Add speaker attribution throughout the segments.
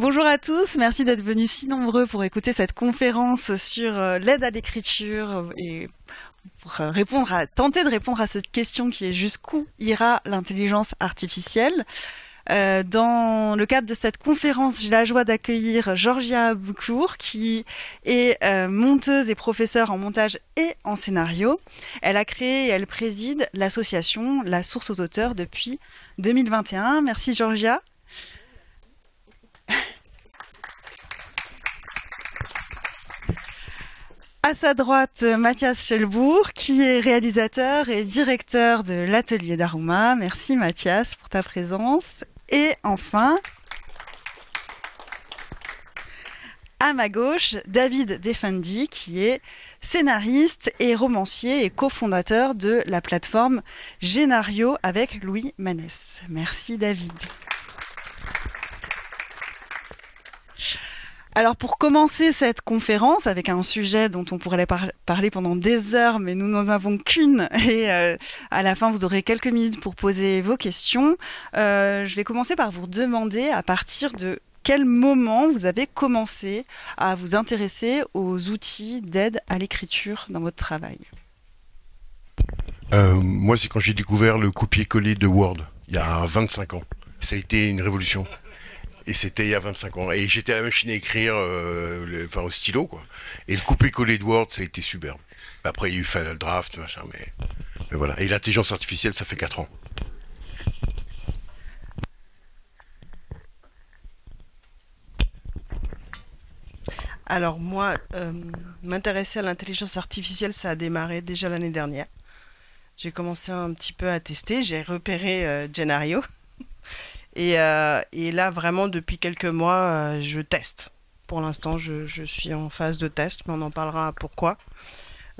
Speaker 1: Bonjour à tous, merci d'être venus si nombreux pour écouter cette conférence sur euh, l'aide à l'écriture et pour euh, répondre à, tenter de répondre à cette question qui est jusqu'où ira l'intelligence artificielle. Euh, dans le cadre de cette conférence, j'ai la joie d'accueillir Georgia Boucourt, qui est monteuse et professeure en montage et en scénario. Elle a créé et elle préside l'association La Source aux auteurs depuis 2021. Merci Georgia. À sa droite, Mathias Schelbourg, qui est réalisateur et directeur de l'atelier d'Aruma. Merci Mathias pour ta présence. Et enfin, à ma gauche, David Defendi, qui est scénariste et romancier et cofondateur de la plateforme Génario avec Louis Manès. Merci David. Alors pour commencer cette conférence avec un sujet dont on pourrait parler pendant des heures, mais nous n'en avons qu'une et euh, à la fin vous aurez quelques minutes pour poser vos questions. Euh, je vais commencer par vous demander à partir de quel moment vous avez commencé à vous intéresser aux outils d'aide à l'écriture dans votre travail?
Speaker 2: Euh, Moi c'est quand j'ai découvert le copier-coller de Word il y a 25 ans. Ça a été une révolution. Et c'était il y a 25 ans. Et j'étais à la machine à écrire, euh, enfin au stylo, quoi. Et le coupé-collé de Word, ça a été superbe. Après, il y a eu Final Draft, machin, mais, voilà. Et l'intelligence artificielle, ça fait 4 ans.
Speaker 3: Alors moi, euh, m'intéresser à l'intelligence artificielle, ça a démarré déjà l'année dernière. J'ai commencé un petit peu à tester, j'ai repéré euh, Genario. Euh, et, là, vraiment, depuis quelques mois, euh, je teste. Pour l'instant, je, suis en phase de test, mais on en parlera pourquoi.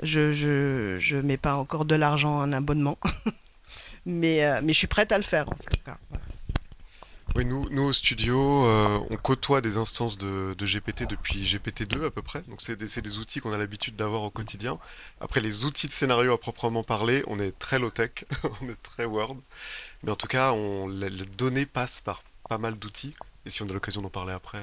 Speaker 3: Je je, mets pas encore de l'argent en abonnement, mais, euh, mais je suis prête à le faire en fait.
Speaker 4: Oui, nous, nous au studio, on côtoie des instances de, de, GPT depuis GPT-2 à peu près. Donc c'est des, des, outils qu'on a l'habitude d'avoir au quotidien. Après les outils de scénario à proprement parler, on est très low-tech, on est très Word. Mais en tout cas, on, les, données passent par pas mal d'outils. Et si on a l'occasion d'en parler après.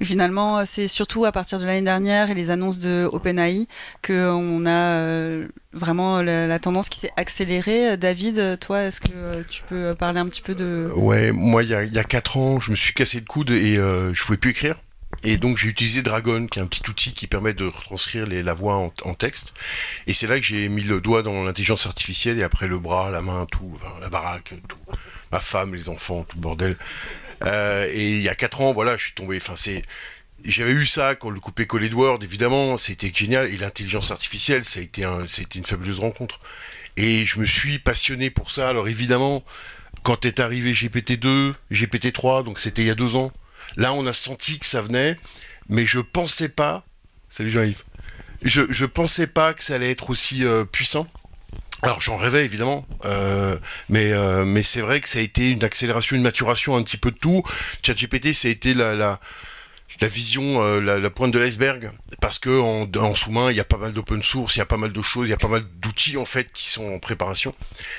Speaker 1: Euh, finalement, c'est surtout à partir de l'année dernière et les annonces de OpenAI qu'on a euh, vraiment la, tendance qui s'est accélérée. David, toi, est-ce que tu peux parler un petit peu de...
Speaker 2: Ouais, moi, il y a, il y a 4 ans, je me suis cassé le coude et euh, je pouvais plus écrire. Et donc j'ai utilisé Dragon, qui est un petit outil qui permet de retranscrire la voix en, texte. Et c'est là que j'ai mis le doigt dans l'intelligence artificielle et après le bras, la main, tout, la baraque, tout, ma femme, les enfants, tout le bordel. Euh, et il y a quatre ans, voilà, je suis tombé. Enfin, c'est j'avais eu ça quand le coupé collé Word, évidemment, c'était génial. Et l'intelligence artificielle, ça a été un, une fabuleuse rencontre. Et je me suis passionné pour ça. Alors évidemment, quand est arrivé GPT-2, GPT-3, donc c'était il y a deux ans, Là, on a senti que ça venait, mais je pensais pas. Salut Jean-Yves. Je, je pensais pas que ça allait être aussi euh, puissant. Alors j'en rêvais évidemment, euh, mais euh, mais c'est vrai que ça a été une accélération, une maturation un petit peu de tout. ChatGPT, ça a été la, la vision, euh, la, pointe de l'iceberg, parce que en, sous-main, il y a pas mal d'open source, il y a pas mal de choses, il y a pas mal d'outils en fait qui sont en préparation.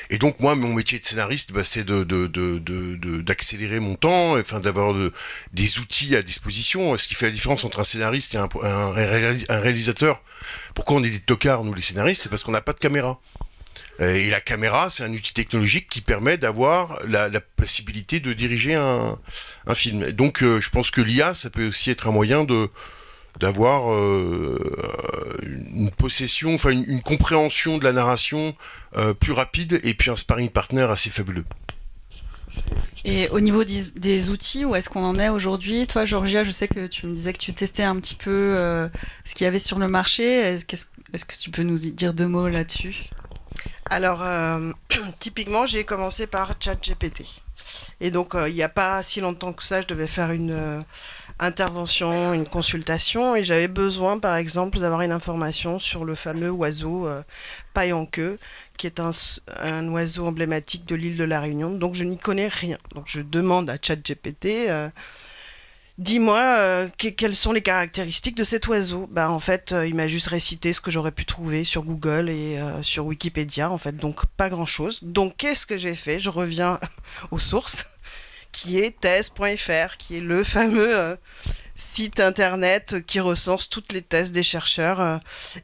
Speaker 2: Et donc moi, mon métier de scénariste, bah, c'est de, d'accélérer mon temps, enfin d'avoir des outils à disposition. Ce qui fait la différence entre un scénariste et un, un réalisateur. Pourquoi on est des tocards nous les scénaristes? C'est parce qu'on n'a pas de caméra. Euh, et la caméra, c'est un outil technologique qui permet d'avoir la, possibilité de diriger un, film. Donc, euh, je pense que l'IA, ça peut aussi être un moyen de d'avoir euh, une possession, enfin une, compréhension de la narration plus rapide et puis un sparring partner assez fabuleux.
Speaker 1: Et au niveau des, outils, où est-ce qu'on en est aujourd'hui? Toi, Georgia, je sais que tu me disais que tu testais un petit peu ce qu'il y avait sur le marché. Est-ce que tu peux nous dire deux mots là-dessus?
Speaker 3: Alors, euh, typiquement, j'ai commencé par ChatGPT. Et donc, euh, il n'y a pas si longtemps que ça, je devais faire une euh, intervention, une consultation, et j'avais besoin, par exemple, d'avoir une information sur le fameux oiseau paille en queue, qui est un, un oiseau emblématique de l'île de la Réunion. Donc, je n'y connais rien. Donc, je demande à ChatGPT Dis-moi euh, quelles sont les caractéristiques de cet oiseau? Bah, en fait, euh, il m'a juste récité ce que j'aurais pu trouver sur Google et euh, sur Wikipédia, en fait, donc pas grand-chose. Donc qu'est-ce que j'ai fait? Je reviens aux sources. qui est thèse.fr, qui est le fameux site internet qui recense toutes les thèses des chercheurs, euh,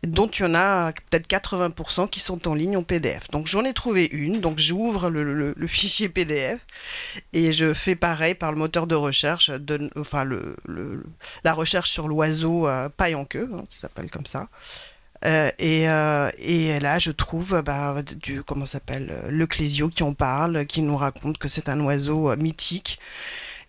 Speaker 3: dont il y en a peut-être 80% qui sont en ligne en PDF. Donc j'en ai trouvé une, donc j'ouvre le, fichier PDF et je fais pareil par le moteur de recherche, de, enfin la recherche sur l'oiseau euh, paille en queue, hein, ça s'appelle comme ça. Euh, et, et, là, je trouve bah, du comment s'appelle le Clésio qui en parle, qui nous raconte que c'est un oiseau mythique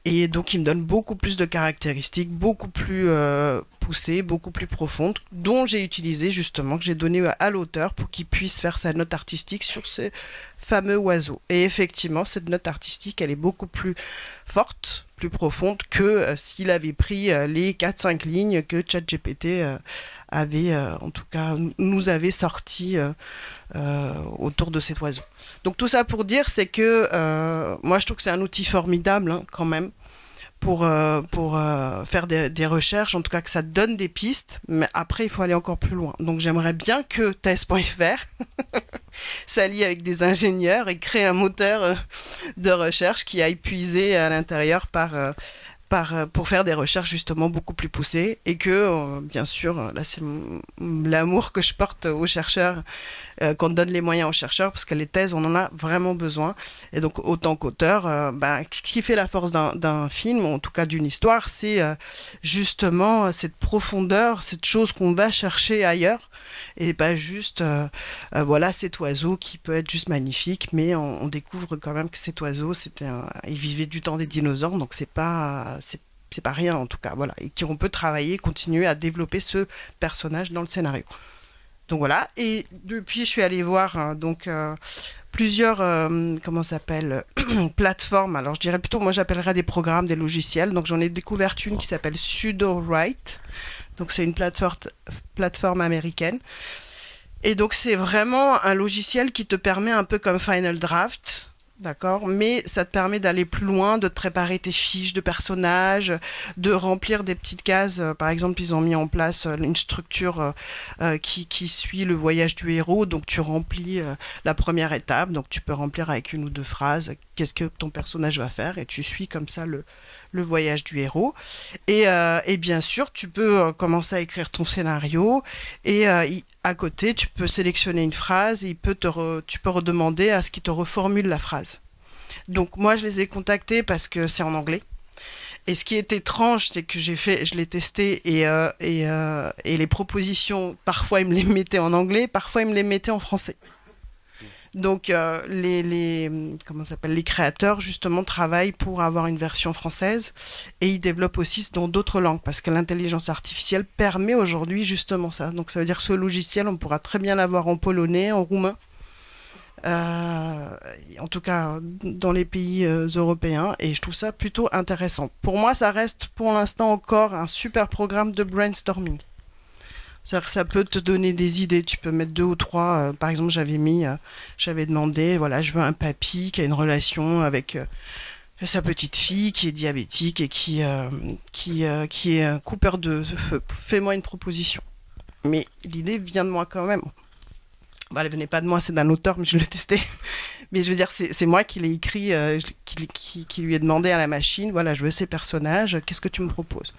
Speaker 3: et donc, il me donne beaucoup plus de caractéristiques, beaucoup plus euh, poussées, beaucoup plus profondes, dont j'ai utilisé justement, que j'ai donné à l'auteur pour qu'il puisse faire sa note artistique sur ce fameux oiseau. Et effectivement, cette note artistique, elle est beaucoup plus forte, plus profonde que euh, s'il avait pris euh, les 4-5 lignes que ChatGPT avait, en tout cas, nous avait sorti autour de cet oiseau. Donc tout ça pour dire, c'est que euh, moi je trouve que c'est un outil formidable hein, quand même pour, euh, pour euh, faire des, recherches, en tout cas que ça donne des pistes, mais après il faut aller encore plus loin. Donc j'aimerais bien que TES.fr s'allie avec des ingénieurs et crée un moteur de recherche qui aille puiser à l'intérieur par par, pour faire des recherches justement beaucoup plus poussées. Et que, bien sûr, là c'est l'amour que je porte aux chercheurs euh, qu'on donne les moyens aux chercheurs, parce que les thèses, on en a vraiment besoin. Et donc, autant qu'auteur, euh, bah, ce qui fait la force d'un film, en tout cas d'une histoire, c'est euh, justement cette profondeur, cette chose qu'on va chercher ailleurs, et pas juste, voilà, cet oiseau qui peut être juste magnifique, mais on, découvre quand même que cet oiseau, il vivait du temps des dinosaures, donc c'est pas, c'est pas rien en tout cas, voilà, et qu'on peut travailler, continuer à développer ce personnage dans le scénario. Donc voilà. Et depuis, je suis allée voir hein, donc euh, plusieurs euh, comment s'appelle plateformes. Alors je dirais plutôt, moi j'appellerais des programmes, des logiciels. Donc j'en ai découvert une qui s'appelle SudoWrite. Donc c'est une plateforme, plateforme américaine. Et donc c'est vraiment un logiciel qui te permet un peu comme Final Draft D'accord, mais ça te permet d'aller plus loin, de te préparer tes fiches de personnages, de remplir des petites cases. Euh, par exemple, ils ont mis en place euh, une structure euh, qui, qui, suit le voyage du héros. Donc, tu remplis la première étape. Donc, tu peux remplir avec une ou deux phrases qu'est-ce que ton personnage va faire? Et tu suis comme ça le, le voyage du héros. Et, euh, et, bien sûr, tu peux euh, commencer à écrire ton scénario et euh, à côté, tu peux sélectionner une phrase et il peut te tu peux redemander à ce qu'il te reformule la phrase. Donc moi, je les ai contactés parce que c'est en anglais. Et ce qui est étrange, c'est que j'ai fait, je l'ai testé et, et, et les propositions, parfois ils me les mettaient en anglais, parfois ils me les mettaient en français. Donc euh, les, comment s'appelle les créateurs justement travaillent pour avoir une version française et ils développent aussi dans d'autres langues parce que l'intelligence artificielle permet aujourd'hui justement ça. Donc ça veut dire que ce logiciel on pourra très bien l'avoir en polonais, en roumain. Euh, en tout cas dans les pays euh, européens et je trouve ça plutôt intéressant. Pour moi ça reste pour l'instant encore un super programme de brainstorming. C'est-à-dire que ça peut te donner des idées. Tu peux mettre deux ou trois. Euh, par exemple, j'avais mis, euh, j'avais demandé, voilà, je veux un papy qui a une relation avec euh, sa petite fille qui est diabétique et qui, qui, qui est un coupeur de feu. Fais-moi une proposition. Mais l'idée vient de moi quand même. Bah, elle venait pas de moi, c'est d'un auteur, mais je l'ai testé. Mais je veux dire, c'est moi qui l'ai écrit, qui, qui, qui, lui ai demandé à la machine, voilà, je veux ces personnages, qu'est-ce que tu me proposes?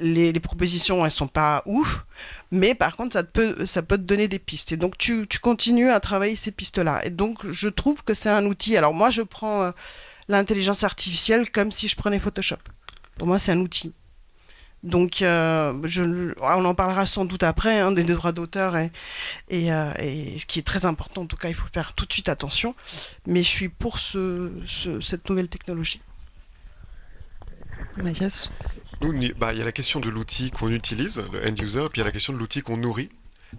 Speaker 3: Les, propositions, elles sont pas ouf, mais par contre, ça, peut, ça peut te donner des pistes. Et donc, tu, continues à travailler ces pistes-là. Et donc, je trouve que c'est un outil. Alors, moi, je prends euh, l'intelligence artificielle comme si je prenais Photoshop. Pour moi, c'est un outil. Donc, euh, je, on en parlera sans doute après, hein, des, droits d'auteur, et, euh, et, ce qui est très important, en tout cas, il faut faire tout de suite attention. Mais je suis pour ce, cette nouvelle technologie.
Speaker 1: Mathias
Speaker 4: bah, il y a la question de l'outil qu'on utilise, le end user, et puis il y a la question de l'outil qu'on nourrit.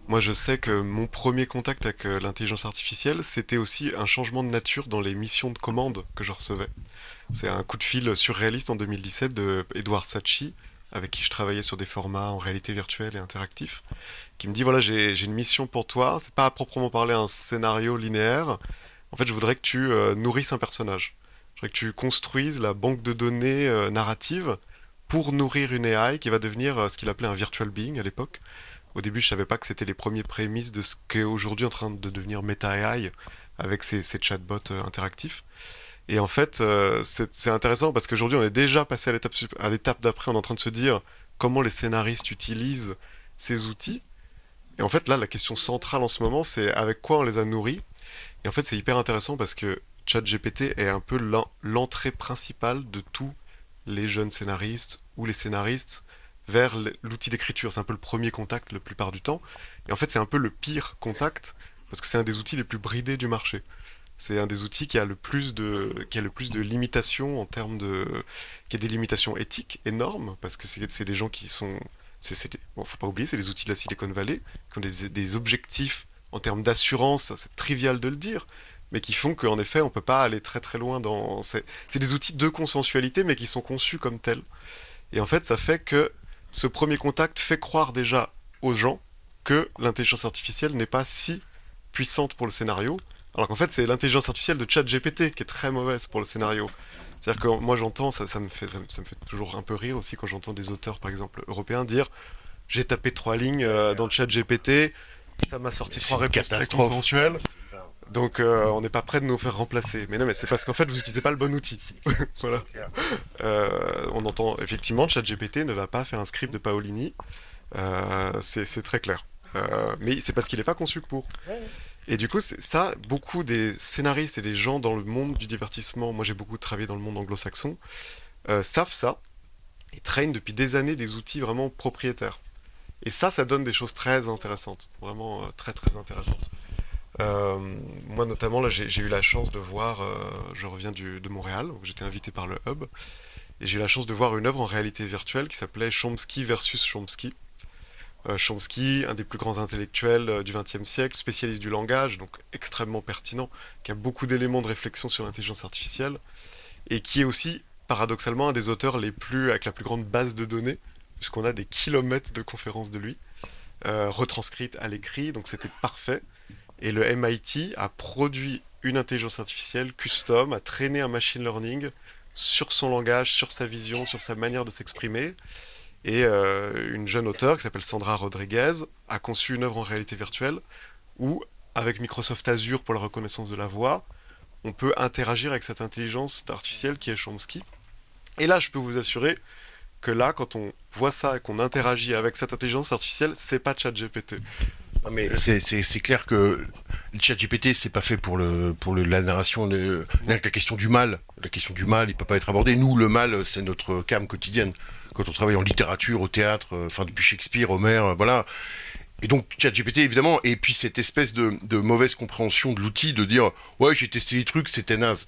Speaker 4: Moi, je sais que mon premier contact avec euh, l'intelligence artificielle, c'était aussi un changement de nature dans les missions de commande que je recevais. C'est un coup de fil surréaliste en 2017 de Edouard Sachi, avec qui je travaillais sur des formats en réalité virtuelle et interactif, qui me dit voilà, j'ai une mission pour toi. C'est pas à proprement parler un scénario linéaire. En fait, je voudrais que tu euh, nourrisses un personnage. Je voudrais que tu construises la banque de données euh, narrative pour nourrir une AI qui va devenir euh, ce qu'il appelait un virtual being à l'époque. Au début, je savais pas que c'était les premiers prémices de ce qu'est aujourd'hui en train de devenir Meta AI avec ses, chatbots euh, interactifs. Et en fait, c'est intéressant parce qu'aujourd'hui, on est déjà passé à l'étape d'après, on est en train de se dire comment les scénaristes utilisent ces outils. Et en fait, là, la question centrale en ce moment, c'est avec quoi on les a nourris. Et en fait, c'est hyper intéressant parce que ChatGPT est un peu l'entrée principale de tous les jeunes scénaristes ou les scénaristes vers l'outil d'écriture. C'est un peu le premier contact la plupart du temps. Et en fait, c'est un peu le pire contact parce que c'est un des outils les plus bridés du marché. C'est un des outils qui a le plus de, qui a le plus de limitations en termes de, qui a des limitations éthiques énormes parce que c'est des gens qui sont, c'est, bon, faut pas oublier, c'est les outils de la Silicon Valley qui ont des, des objectifs en termes d'assurance, c'est trivial de le dire, mais qui font qu'en effet, on peut pas aller très très loin dans. C'est des outils de consensualité, mais qui sont conçus comme tels. Et en fait, ça fait que ce premier contact fait croire déjà aux gens que l'intelligence artificielle n'est pas si puissante pour le scénario, alors qu'en fait, c'est l'intelligence artificielle de ChatGPT qui est très mauvaise pour le scénario. C'est-à-dire que moi, j'entends, ça, ça, me fait, ça, me fait toujours un peu rire aussi quand j'entends des auteurs, par exemple, européens, dire j'ai tapé trois lignes euh, dans le ChatGPT, ça m'a sorti trois réponses très consensuelles. Donc euh, on n'est pas prêt de nous faire remplacer. Mais non, mais c'est parce qu'en fait vous n'utilisez pas le bon outil. voilà. Euh, on entend effectivement ChatGPT ne va pas faire un script de Paolini. Euh, c'est très clair. mais c'est parce qu'il n'est pas conçu pour. Et du coup, ça, beaucoup des scénaristes et des gens dans le monde du divertissement, moi j'ai beaucoup travaillé dans le monde anglo-saxon, savent ça et traînent depuis des années des outils vraiment propriétaires. Et ça, ça donne des choses très intéressantes, vraiment très très intéressantes. Euh, moi notamment, j'ai eu la chance de voir, euh, je reviens de Montréal, où j'étais invité par le Hub, et j'ai eu la chance de voir une œuvre en réalité virtuelle qui s'appelait Chomsky versus Chomsky. Euh, Chomsky, un des plus grands intellectuels du XXe siècle, spécialiste du langage, donc extrêmement pertinent, qui a beaucoup d'éléments de réflexion sur l'intelligence artificielle, et qui est aussi, paradoxalement, un des auteurs les plus, avec la plus grande base de données, puisqu'on a des kilomètres de conférences de lui, retranscrites à l'écrit, donc c'était parfait. Et le MIT a produit une intelligence artificielle custom, a traîné un machine learning sur son langage, sur sa vision, sur sa manière de s'exprimer. Et euh, une jeune auteure qui s'appelle Sandra Rodriguez a conçu une œuvre en réalité virtuelle où, avec Microsoft Azure pour la reconnaissance de la voix, on peut interagir avec cette intelligence artificielle qui est Chomsky. Et là, je peux vous assurer que là, quand on voit ça et qu'on interagit avec cette intelligence artificielle, c'est pas ChatGPT
Speaker 2: mais c'est clair que le chat GPT, c'est pas fait pour, le, pour la narration. De, la question du mal, la question du mal, il peut pas être abordé. Nous, le mal, c'est notre cam quotidienne. Quand on travaille en littérature, au théâtre, euh, enfin depuis Shakespeare, Homer, euh, voilà. Et donc, ChatGPT, évidemment, et puis cette espèce de, mauvaise compréhension de l'outil, de dire Ouais, j'ai testé des trucs, c'était naze.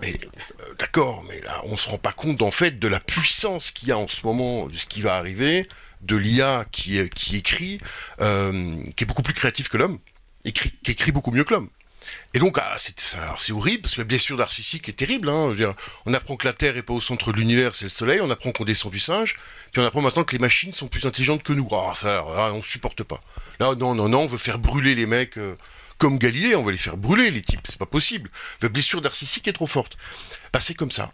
Speaker 2: Mais euh, d'accord, mais là, on se rend pas compte, en fait, de la puissance qu'il y a en ce moment, de ce qui va arriver, de l'IA qui, écrit, euh, qui est beaucoup plus créatif que l'homme, écrit, qui écrit beaucoup mieux que l'homme. Et donc, ah, c'est horrible, parce que la blessure d'Arcissique est terrible. Hein, on apprend que la Terre est pas au centre de l'univers, c'est le Soleil, on apprend qu'on descend du singe, puis on apprend maintenant que les machines sont plus intelligentes que nous. Ah, ça, ah, supporte pas. Non, non, non, on veut faire brûler les mecs euh, comme Galilée, on va les faire brûler, les types, c'est pas possible. La blessure d'Arcissique est trop forte. Bah, c'est comme ça.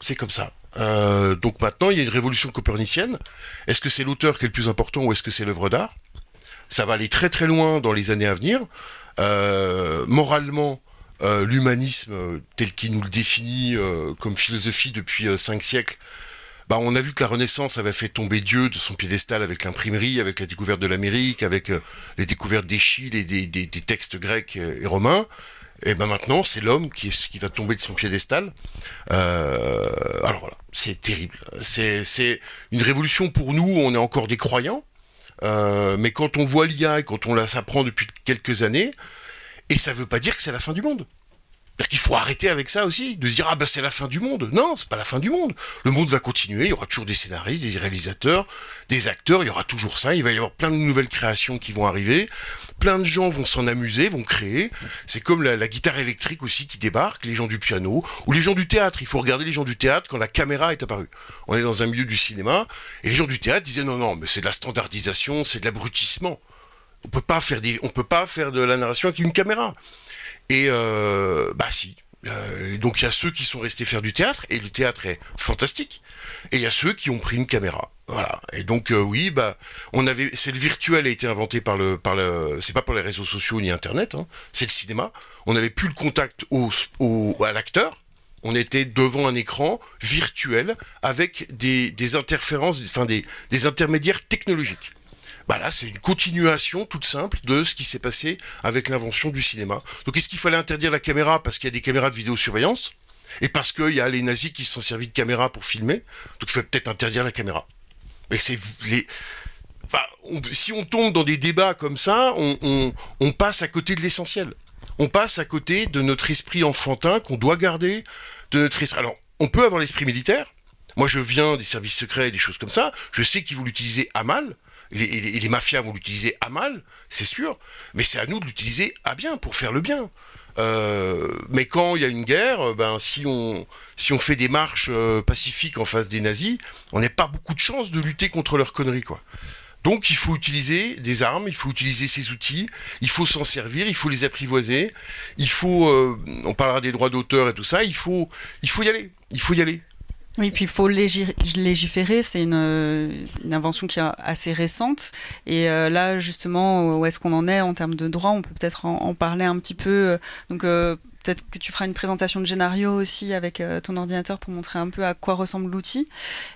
Speaker 2: C'est comme ça. Euh, donc maintenant, il y a une révolution copernicienne. Est-ce que c'est l'auteur qui est le plus important ou est-ce que c'est l'œuvre d'art? Ça va aller très très loin dans les années à venir. Euh, moralement, euh, l'humanisme tel qu'il nous le définit comme philosophie depuis cinq siècles, bah, on a vu que la Renaissance avait fait tomber Dieu de son piédestal avec l'imprimerie, avec la découverte de l'Amérique, avec les découvertes d'Échille et des, textes grecs et romains. Et ben maintenant, c'est l'homme qui, va tomber de son piédestal. Euh, alors voilà, c'est terrible. C'est une révolution pour nous, on est encore des croyants. Euh, mais quand on voit l'IA et quand on la s'apprend depuis quelques années, et ça veut pas dire que c'est la fin du monde. Cest qu'il faut arrêter avec ça aussi, de se dire ah ben c'est la fin du monde. Non, c'est pas la fin du monde. Le monde va continuer, il y aura toujours des scénaristes, des réalisateurs, des acteurs, il y aura toujours ça, il va y avoir plein de nouvelles créations qui vont arriver plein de gens vont s'en amuser, vont créer. C'est comme la, guitare électrique aussi qui débarque, les gens du piano, ou les gens du théâtre. Il faut regarder les gens du théâtre quand la caméra est apparue. On est dans un milieu du cinéma, et les gens du théâtre disaient non, non, mais c'est de la standardisation, c'est de l'abrutissement. On peut on peut pas faire de la narration avec une caméra. Et euh, bah si, euh, donc il y a ceux qui sont restés faire du théâtre et le théâtre est fantastique. Et il y a ceux qui ont pris une caméra. Voilà. Et donc euh, oui, bah c'est le virtuel a été inventé par le, par le, c'est pas pour les réseaux sociaux ni Internet, hein, c'est le cinéma. On n'avait plus le contact au, à l'acteur. on était devant un écran virtuel avec des, interférences, enfin des intermédiaires technologiques. Bah là, c'est une continuation toute simple de ce qui s'est passé avec l'invention du cinéma. Donc, est-ce qu'il fallait interdire la caméra parce qu'il y a des caméras de vidéosurveillance et parce qu'il y a les nazis qui se sont servis de caméra pour filmer? Donc, il faut peut-être interdire la caméra. Mais c'est les. Enfin, si on tombe dans des débats comme ça, on, on, on passe à côté de l'essentiel. On passe à côté de notre esprit enfantin qu'on doit garder, de notre esprit. Alors, on peut avoir l'esprit militaire. Moi, je viens des services secrets et des choses comme ça. Je sais qu'ils vont l'utiliser à mal et les, mafias vont l'utiliser à mal, c'est sûr, mais c'est à nous de l'utiliser à bien, pour faire le bien. Euh, mais quand il y a une guerre, ben si on si on fait des marches euh, pacifiques en face des nazis, on n'a pas beaucoup de chances de lutter contre leurs conneries, quoi. Donc il faut utiliser des armes, il faut utiliser ces outils, il faut s'en servir, il faut les apprivoiser, il faut, euh, on parlera des droits d'auteur et tout ça, il faut, il faut y aller, il faut y aller.
Speaker 1: Oui, puis il faut légiférer, c'est une, invention qui est assez récente. Et euh, là, justement, où est-ce qu'on en est en termes de droit? On peut peut-être en, parler un petit peu. Euh, peut-être que tu feras une présentation de Genario aussi avec euh, ton ordinateur pour montrer un peu à quoi ressemble l'outil.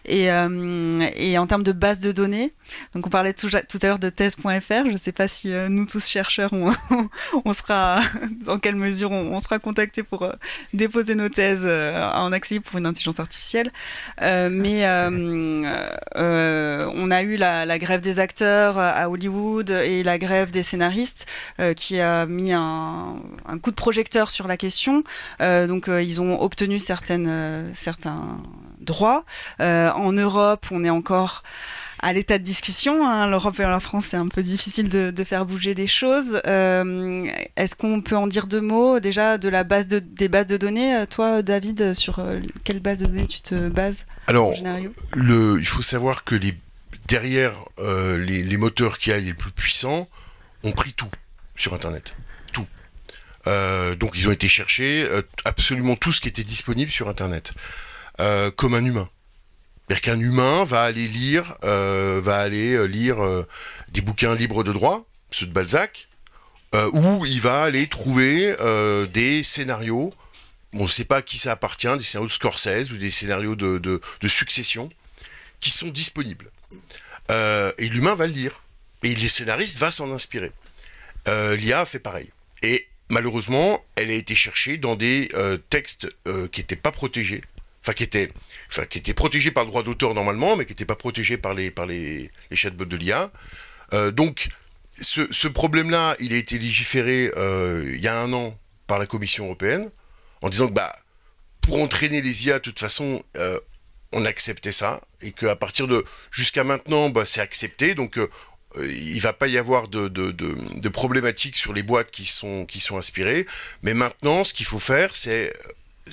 Speaker 1: Et, euh, en termes de base de données, donc on parlait tout, à l'heure de thèse.fr, je ne sais pas si euh, nous tous chercheurs, on, sera, dans quelle mesure on, sera contacté pour déposer nos thèses en accès pour une intelligence artificielle. mais on a eu la, grève des acteurs à Hollywood et la grève des scénaristes qui a mis un coup de projecteur sur la question. Euh, donc euh, ils ont obtenu certaines, euh, certains droits. en Europe, on est encore à l'état de discussion. Hein. L'Europe et la France, c'est un peu difficile de, de, faire bouger les choses. Euh, Est-ce qu'on peut en dire deux mots déjà de la base de, des bases de données Toi, David, sur quelle base de données tu te bases
Speaker 2: Alors, le, il faut savoir que les, derrière euh, les, les, moteurs qui a les plus puissants ont pris tout sur Internet. Euh, donc ils ont été chercher euh, absolument tout ce qui était disponible sur Internet, euh, comme un humain. C'est-à-dire qu'un humain va aller lire, va aller lire des bouquins libres de droit, ceux de Balzac, ou il va aller trouver des scénarios. on ne sait pas à qui ça appartient, des scénarios de Scorsese ou des scénarios de succession qui sont disponibles. et l'humain va le lire. Et les scénaristes va s'en inspirer. L'IA fait pareil. Et malheureusement, elle a été cherchée dans des euh, textes euh, qui n'étaient pas protégés, enfin qui étaient, enfin qui protégés par le droit d'auteur normalement, mais qui n'étaient pas protégés par les par les, chatbots de l'IA. Euh, donc ce, ce problème-là, il a été légiféré il y a un an par la Commission européenne en disant que bah pour entraîner les IA, de toute façon, on acceptait ça et qu'à partir de jusqu'à maintenant, bah, c'est accepté. Donc il va pas y avoir de, de, problématiques sur les boîtes qui sont, sont inspirées. Mais maintenant, ce qu'il faut faire, c'est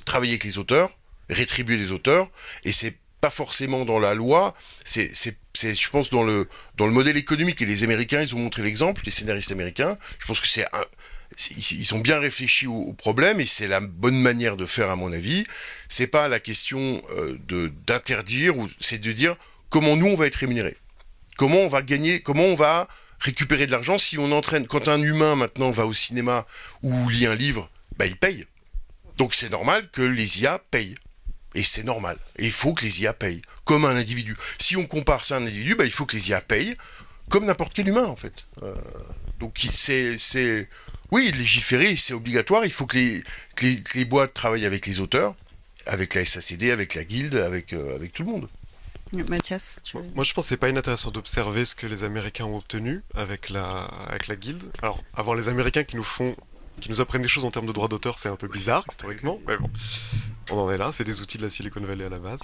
Speaker 2: travailler avec les auteurs, rétribuer les auteurs, et c'est pas forcément dans la loi, c'est, je pense, dans le, modèle économique. Et les Américains, ils ont montré l'exemple, les scénaristes américains. Je pense que c'est ils ont bien réfléchi au, au problème et c'est la bonne manière de faire à mon avis. C'est pas la question euh, d'interdire ou c'est de dire comment nous on va être rémunérés. Comment on va gagner, comment on va récupérer de l'argent si on entraîne. Quand un humain maintenant va au cinéma ou lit un livre, bah, il paye. Donc c'est normal que les IA payent. Et c'est normal. Il faut que les IA payent, comme un individu. Si on compare ça à un individu, bah, il faut que les IA payent, comme n'importe quel humain, en fait. Euh, donc c'est, oui, légiférer, c'est obligatoire. Il faut que les, que les, que les, boîtes travaillent avec les auteurs, avec la SACD, avec la guilde, avec, euh, avec tout le monde.
Speaker 1: Mathias
Speaker 4: tu... Moi, je pense que c'est pas inintéressant d'observer ce que les Américains ont obtenu avec la, avec la guilde. Alors, avoir les Américains qui nous font, qui nous apprennent des choses en termes de droits d'auteur, c'est un peu bizarre historiquement, mais bon, on en est là. C'est des outils de la Silicon Valley à la base.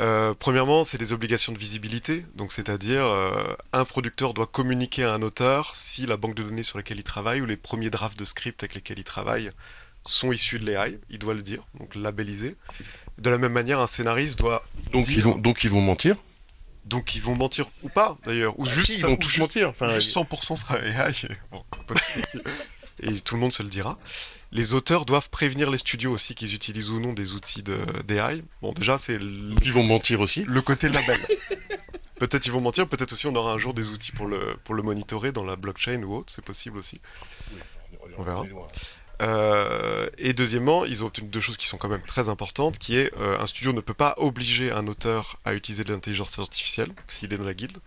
Speaker 4: Euh, premièrement, c'est des obligations de visibilité, donc c'est-à-dire euh, un producteur doit communiquer à un auteur si la banque de données sur laquelle il travaille ou les premiers drafts de script avec lesquels il travaille sont issus de l'AI, il doit le dire, donc labelliser. De la même manière, un scénariste doit.
Speaker 2: Donc, dire... ils, vont, donc ils vont mentir
Speaker 4: donc ils vont mentir ou pas d'ailleurs ou
Speaker 2: ah,
Speaker 4: juste
Speaker 2: si, ils vont tous
Speaker 4: juste,
Speaker 2: mentir enfin
Speaker 4: juste 100% sera AI et, bon, et tout le monde se le dira. Les auteurs doivent prévenir les studios aussi qu'ils utilisent ou non des outils de d'AI bon déjà c'est
Speaker 2: ils vont mentir aussi.
Speaker 4: le côté label. Peut-être ils vont mentir peut-être aussi on aura un jour des outils pour le pour le monitorer dans la blockchain ou autre c'est possible aussi. On verra Euh, et deuxièmement, ils ont obtenu deux choses qui sont quand même très importantes, qui est euh, un studio ne peut pas obliger un auteur à utiliser de l'intelligence artificielle s'il est dans la guilde.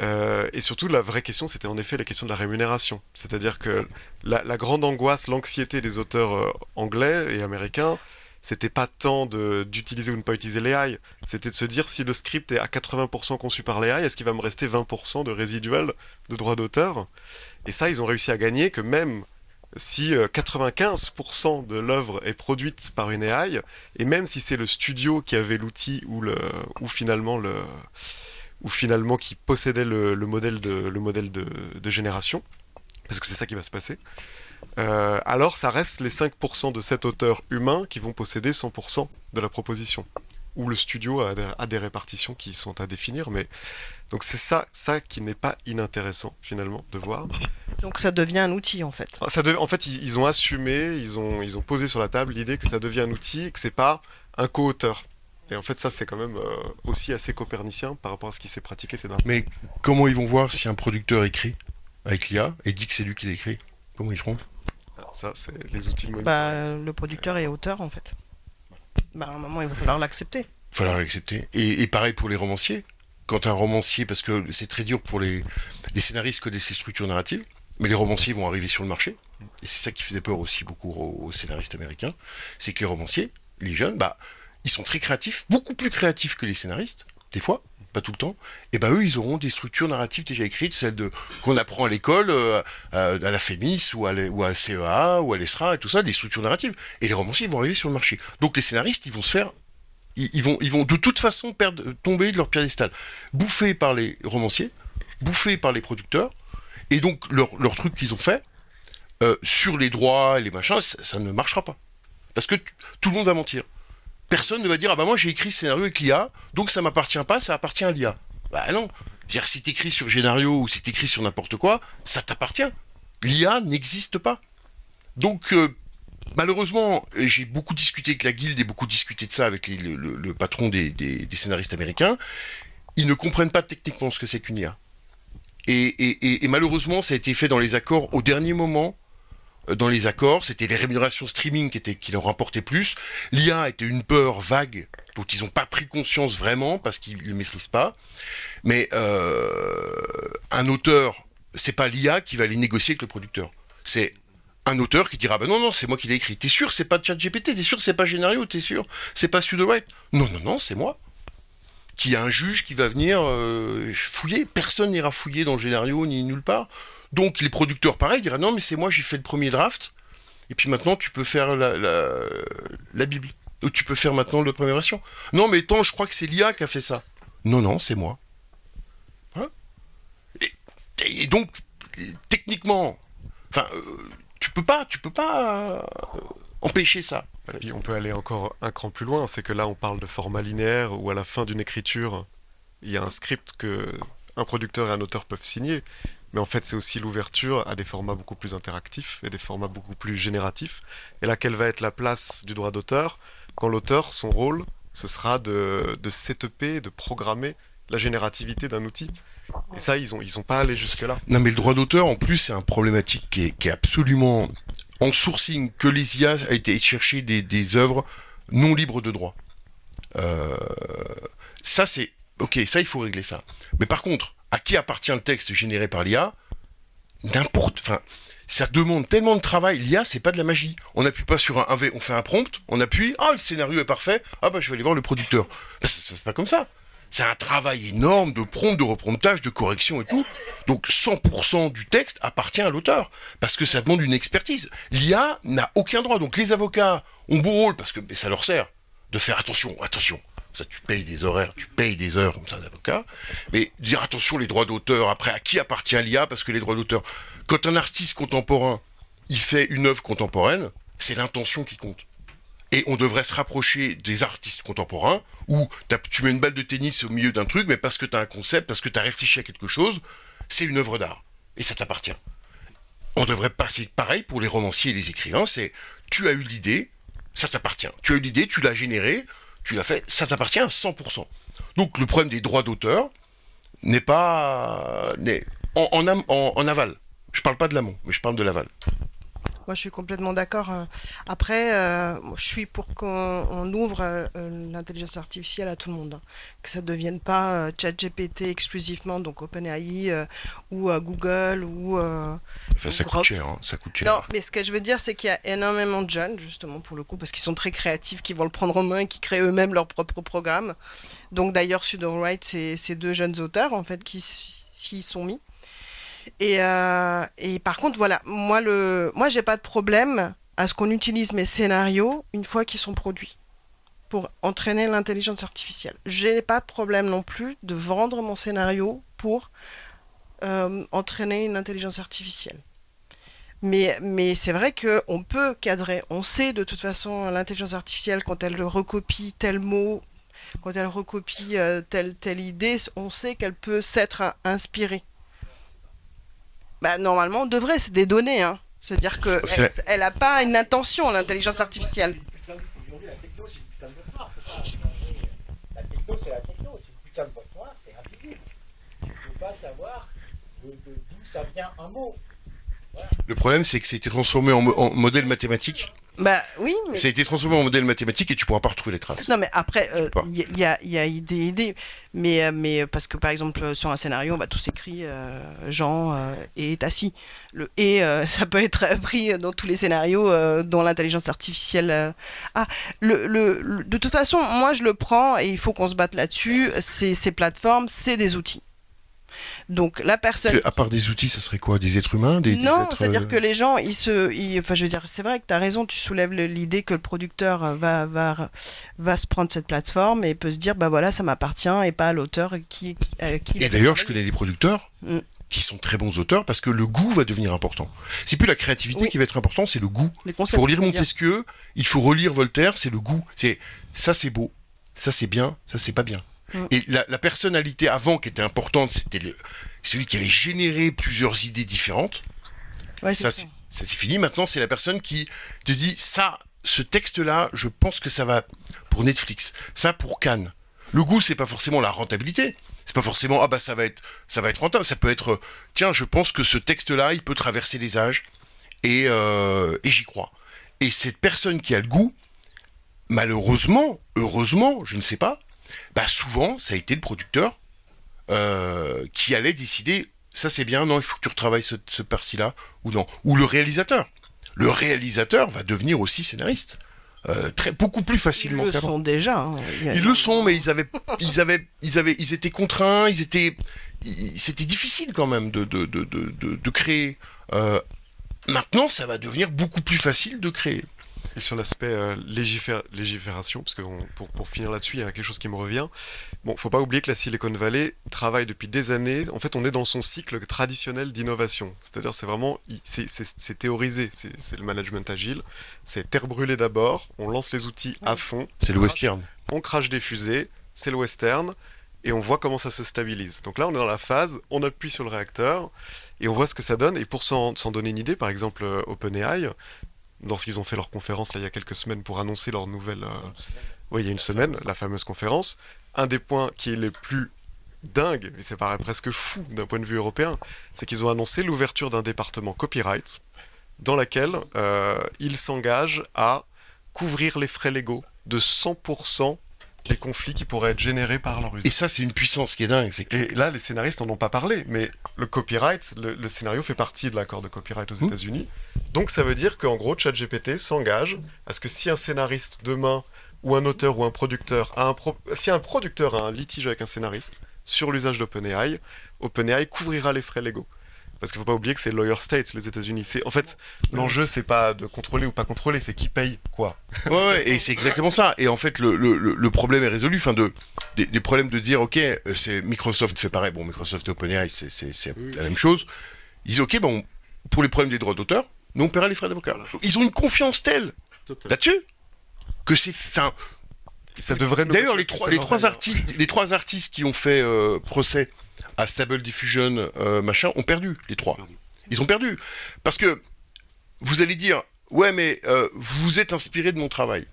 Speaker 4: Euh, et surtout, la vraie question, c'était en effet la question de la rémunération. C'est-à-dire que la, grande angoisse, l'anxiété des auteurs euh, anglais et américains, c'était pas tant d'utiliser ou ne pas utiliser l'AI, c'était de se dire si le script est à 80% conçu par l'AI, est-ce qu'il va me rester 20% de résiduel de droits d'auteur? Et ça, ils ont réussi à gagner que même si euh, 95% de l'œuvre est produite par une AI, et même si c'est le studio qui avait l'outil ou, le, ou finalement qui possédait le, le modèle, de, le modèle de, de génération, parce que c'est ça qui va se passer, euh, alors ça reste les 5% de cet auteur humain qui vont posséder 100% de la proposition. Ou le studio a des, a des répartitions qui sont à définir, mais donc c'est ça, ça qui n'est pas inintéressant finalement de voir.
Speaker 3: Donc ça devient un outil en fait.
Speaker 4: Ça en fait, ils, ils ont assumé, ils ont, ils ont posé sur la table l'idée que ça devient un outil et que c'est pas un co-auteur. Et en fait, ça, c'est quand même euh, aussi assez copernicien par rapport à ce qui s'est pratiqué ces dernières
Speaker 2: Mais comment ils vont voir si un producteur écrit avec l'IA et dit que c'est lui qui l'écrit? Comment ils feront?
Speaker 4: Ça, c'est les outils de.
Speaker 3: Bah, le producteur est auteur en fait. Bah, à un moment, il va falloir l'accepter.
Speaker 2: Il falloir l'accepter. Et, pareil pour les romanciers. Quand un romancier, parce que c'est très dur pour les, scénaristes connaissent les structures narratives, mais les romanciers vont arriver sur le marché. Et c'est ça qui faisait peur aussi beaucoup aux, aux scénaristes américains. C'est que les romanciers, les jeunes, bah, ils sont très créatifs, beaucoup plus créatifs que les scénaristes, des fois, tout le temps. Et ben eux, ils auront des structures narratives déjà écrites, celles qu'on apprend à l'école, euh, à, à la FEMIS ou à, la- CEA ou à l'ESRA et tout ça, des structures narratives. Et les romanciers vont arriver sur le marché. Donc les scénaristes, ils vont se faire ils, vont, ils vont de toute façon perdre, tomber de leur piédestal. Bouffés par les romanciers, bouffés par les producteurs, et donc leur, leur truc qu'ils ont fait, euh, sur les droits et les machins, ça, ne marchera pas. Parce que tout le monde va mentir. Personne ne va dire, ah bah moi j'ai écrit ce scénario avec l'IA, donc ça m'appartient pas, ça appartient à l'IA. Bah non. C'est-à-dire, si sur Génario ou si t'écris sur n'importe quoi, ça t'appartient. L'IA n'existe pas. Donc, euh, malheureusement, j'ai beaucoup discuté avec la guilde et beaucoup discuté de ça avec le, patron des, scénaristes américains. Ils ne comprennent pas techniquement ce que c'est qu'une IA. Et malheureusement, ça a été fait dans les accords au dernier moment. Euh, Dans les accords, c'était les rémunérations streaming qui, leur rapportaient plus. L'IA était une peur vague dont ils n'ont pas pris conscience vraiment parce qu'ils ne le maîtrisent pas. Mais euh, un auteur, c'est pas l'IA qui va aller négocier avec le producteur. C'est un auteur qui dira bah non non c'est moi qui l'ai écrit. T'es sûr c'est pas ChatGPT? T'es sûr c'est pas Génario? T'es sûr c'est pas Pseudo-Write Non non non c'est moi. Qui a un juge qui va venir euh, fouiller. Personne n'ira fouiller dans Génario ni nulle part. Donc les producteurs pareil diront non mais c'est moi j'ai fait le premier draft. Et puis maintenant tu peux faire la, la, Bible. Ou tu peux faire maintenant la première version. Non mais attends je crois que c'est l'IA qui a fait ça. Non non c'est moi. Voilà. Et, et donc techniquement, euh, tu peux pas, tu peux pas euh, empêcher ça. Voilà.
Speaker 4: Puis on peut aller encore un cran plus loin, c'est que là on parle de format linéaire où à la fin d'une écriture, il y a un script que un producteur et un auteur peuvent signer, mais en fait c'est aussi l'ouverture à des formats beaucoup plus interactifs et des formats beaucoup plus génératifs. Et là, quelle va être la place du droit d'auteur? Quand l'auteur, son rôle, ce sera de, de setuper, de programmer la générativité d'un outil. Et ça, ils ont, ils sont pas allés jusque-là.
Speaker 2: Non mais le droit d'auteur en plus c'est un problématique qui est, qui est absolument en sourcing que les IA a été chercher des, des œuvres non libres de droit. Euh, ça c'est ok ça il faut régler ça. Mais par contre à qui appartient le texte généré par l'IA N'importe. Enfin ça demande tellement de travail. L'IA c'est pas de la magie. On n'appuie pas sur un, un V, on fait un prompt, on appuie, ah le scénario est parfait, ah bah je vais aller voir le producteur. C'est c'est pas comme ça. C'est un travail énorme de prompt, de repromptage, de correction et tout. Donc 100% du texte appartient à l'auteur, parce que ça demande une expertise. L'IA n'a aucun droit. Donc les avocats ont beau rôle, parce que ça leur sert, de faire attention, attention. Tu payes des horaires, tu payes des heures comme ça d'avocat. Mais dire attention les droits d'auteur, après à qui appartient l'IA, parce que les droits d'auteur, quand un artiste contemporain, il fait une œuvre contemporaine, c'est l'intention qui compte. Et on devrait se rapprocher des artistes contemporains où tu mets une balle de tennis au milieu d'un truc, mais parce que tu as un concept, parce que tu as réfléchi à quelque chose, c'est une œuvre d'art. Et ça t'appartient. On devrait passer pareil pour les romanciers et les écrivains, c'est tu as eu l'idée, ça t'appartient. Tu as eu l'idée, tu l'as générée, tu l'as fait, ça t'appartient à 100%. Donc le problème des droits d'auteur n'est pas... en, en en- en aval. Je parle pas de l'amont, mais je parle de l'aval.
Speaker 3: Moi, je suis complètement d'accord. euh. Après, euh, je suis pour qu'on on ouvre euh, l'intelligence artificielle à tout le monde. hein. Que ça ne devienne pas euh, ChatGPT exclusivement, donc OpenAI ou Google ou.
Speaker 2: Enfin, ça coûte cher, hein, ça coûte cher.
Speaker 3: Non, mais ce que je veux dire, c'est qu'il y a énormément de jeunes, justement, pour le coup, parce qu'ils sont très créatifs, qui vont le prendre en main et qui créent eux-mêmes leur propre programme. Donc, d'ailleurs, Sudo Write, c'est c'est deux jeunes auteurs, en fait, qui s'y sont mis. Et, euh, et par contre, voilà, moi, le, moi, j'ai pas de problème à ce qu'on utilise mes scénarios une fois qu'ils sont produits pour entraîner l'intelligence artificielle. J'ai pas de problème non plus de vendre mon scénario pour euh, entraîner une intelligence artificielle. Mais, mais c'est vrai qu'on peut cadrer. On sait de toute façon l'intelligence artificielle quand elle recopie tel mot, quand elle recopie euh, telle, telle idée, on sait qu'elle peut s'être in- inspirée. Bah, normalement, on devrait, c'est des données. Hein. C'est-à-dire qu'elle
Speaker 2: C'est
Speaker 3: elle n'a pas une intention, l'intelligence artificielle.
Speaker 5: Aujourd'hui, la techno, c'est une putain de boîte noire. La techno, c'est la techno. C'est une putain de boîte noire, c'est invisible. Tu ne peux pas savoir d'où ça vient un mot.
Speaker 2: Le problème, c'est que ça a été transformé en, mo- en modèle mathématique.
Speaker 3: Bah oui, mais...
Speaker 2: Ça a été transformé en modèle mathématique et tu pourras pas retrouver les traces.
Speaker 3: Non, mais après, euh, il y, a- y a, il y a idée, idée. Mais, euh, mais parce que par exemple, euh, sur un scénario, on va tous écrit euh, Jean euh, est assis. Le et, euh, ça peut être pris dans tous les scénarios euh, dont l'intelligence artificielle. euh, Ah, le, le, le- de toute façon, moi je le prends et il faut qu'on se batte là-dessus. Ces plateformes, c'est des outils. Donc la personne.
Speaker 2: À part des outils, ça serait quoi? Des êtres humains? Des,
Speaker 3: Non,
Speaker 2: êtres,
Speaker 3: c'est-à-dire
Speaker 2: euh,
Speaker 3: que les gens, ils se, ils- enfin, je veux dire, c'est vrai que tu as raison, tu soulèves l'idée que le producteur euh, va, va, va se prendre cette plateforme et peut se dire, bah voilà, ça m'appartient et pas à l'auteur qui, qui, euh, qui
Speaker 2: Et d'ailleurs, je connais des producteurs
Speaker 3: Mm.
Speaker 2: qui sont très bons auteurs parce que le goût va devenir important. C'est plus la créativité
Speaker 3: Oui.
Speaker 2: qui va être important, c'est le goût. Il faut relire. Montesquieu, il faut relire Voltaire, c'est le goût. C'est ça, c'est beau, ça c'est bien, ça c'est pas bien.
Speaker 3: Mm.
Speaker 2: Et la, la personnalité avant qui était importante, c'était celui qui allait générer plusieurs idées différentes.
Speaker 3: Ouais,
Speaker 2: Ça,
Speaker 3: c'est
Speaker 2: fini. Maintenant, c'est la personne qui te dit ça, ce texte-là, je pense que ça va pour Netflix, ça pour Cannes. Le goût, c'est pas forcément la rentabilité. C'est pas forcément ah bah ça va être ça va être rentable. Ça peut être tiens, je pense que ce texte-là, il peut traverser les âges et, euh, et j'y crois. Et cette personne qui a le goût, malheureusement, heureusement, je ne sais pas, bah souvent ça a été le producteur euh, qui allait décider ça c'est bien, non, il faut que tu retravailles ce, ce parti-là, ou non. Ou le réalisateur. Le réalisateur va devenir aussi scénariste. Euh, très, beaucoup plus
Speaker 3: Ils
Speaker 2: facilement
Speaker 3: le
Speaker 2: qu'avant.
Speaker 3: sont déjà. hein. Il
Speaker 2: Ils le sont, mais ils avaient, ils avaient, ils avaient, ils étaient contraints, ils étaient, ils- c'était difficile quand même de, de, de- de créer. Euh, maintenant, ça va devenir beaucoup plus facile de créer.
Speaker 4: Et sur l'aspect euh, légifér- légifération, parce que on- pour, pour finir là-dessus, il y a quelque chose qui me revient. Bon, faut pas oublier que la Silicon Valley travaille depuis des années. En fait, on est dans son cycle traditionnel d'innovation. C'est-à-dire, c'est vraiment, c'est- théorisé. C'est le management agile. C'est terre brûlée d'abord. On lance les outils à fond.
Speaker 2: C'est le western.
Speaker 4: on crache des fusées, c'est le western, et on voit comment ça se stabilise. Donc là, on est dans la phase, on appuie sur le réacteur, et on voit ce que ça donne. Et pour s'en s'en donner une idée, par exemple, euh, OpenAI, lorsqu'ils ont fait leur conférence là, il y a quelques semaines pour annoncer leur nouvelle... euh, Oui, il y a une semaine, la fameuse conférence, un des points qui est le plus dingue, mais ça paraît presque fou d'un point de vue européen, c'est qu'ils ont annoncé l'ouverture d'un département copyright dans laquelle euh, ils s'engagent à couvrir les frais légaux de 100% des conflits qui pourraient être générés par leur
Speaker 2: Et
Speaker 4: usage.
Speaker 2: ça, c'est une puissance qui est dingue. Que
Speaker 4: Et là, les scénaristes n'en ont pas parlé, mais le copyright, le, le scénario fait partie de l'accord de copyright aux
Speaker 2: Mmh.
Speaker 4: États-Unis. Donc ça veut dire qu'en gros, ChatGPT s'engage à ce que si un scénariste demain, ou un auteur ou un producteur, a un pro- si un producteur a un litige avec un scénariste sur l'usage d'OpenAI, OpenAI couvrira les frais légaux. Parce qu'il ne faut pas oublier que c'est lawyer states, les États-Unis. C'est en fait l'enjeu, c'est pas de contrôler ou pas contrôler, c'est qui paye quoi.
Speaker 2: Ouais, ouais, et c'est exactement ça. Et en fait, le, le, le- le problème est résolu. Enfin, de, des, des problèmes de dire, ok, euh, c'est Microsoft fait pareil. Bon, Microsoft et OpenAI, c'est, c'est, la même chose. Ils disent, ok, bon, pour les problèmes des droits d'auteur, nous on paiera les frais d'avocat. Ils ont une confiance telle là-dessus que c'est.
Speaker 4: Ça devrait.
Speaker 2: d'ailleurs, les trois, les artistes, les trois artistes qui ont fait euh, procès à Stable Diffusion, euh, machin, ont perdu. Les trois, ils ont perdu parce que vous allez dire, ouais, mais euh, vous êtes inspiré de mon travail.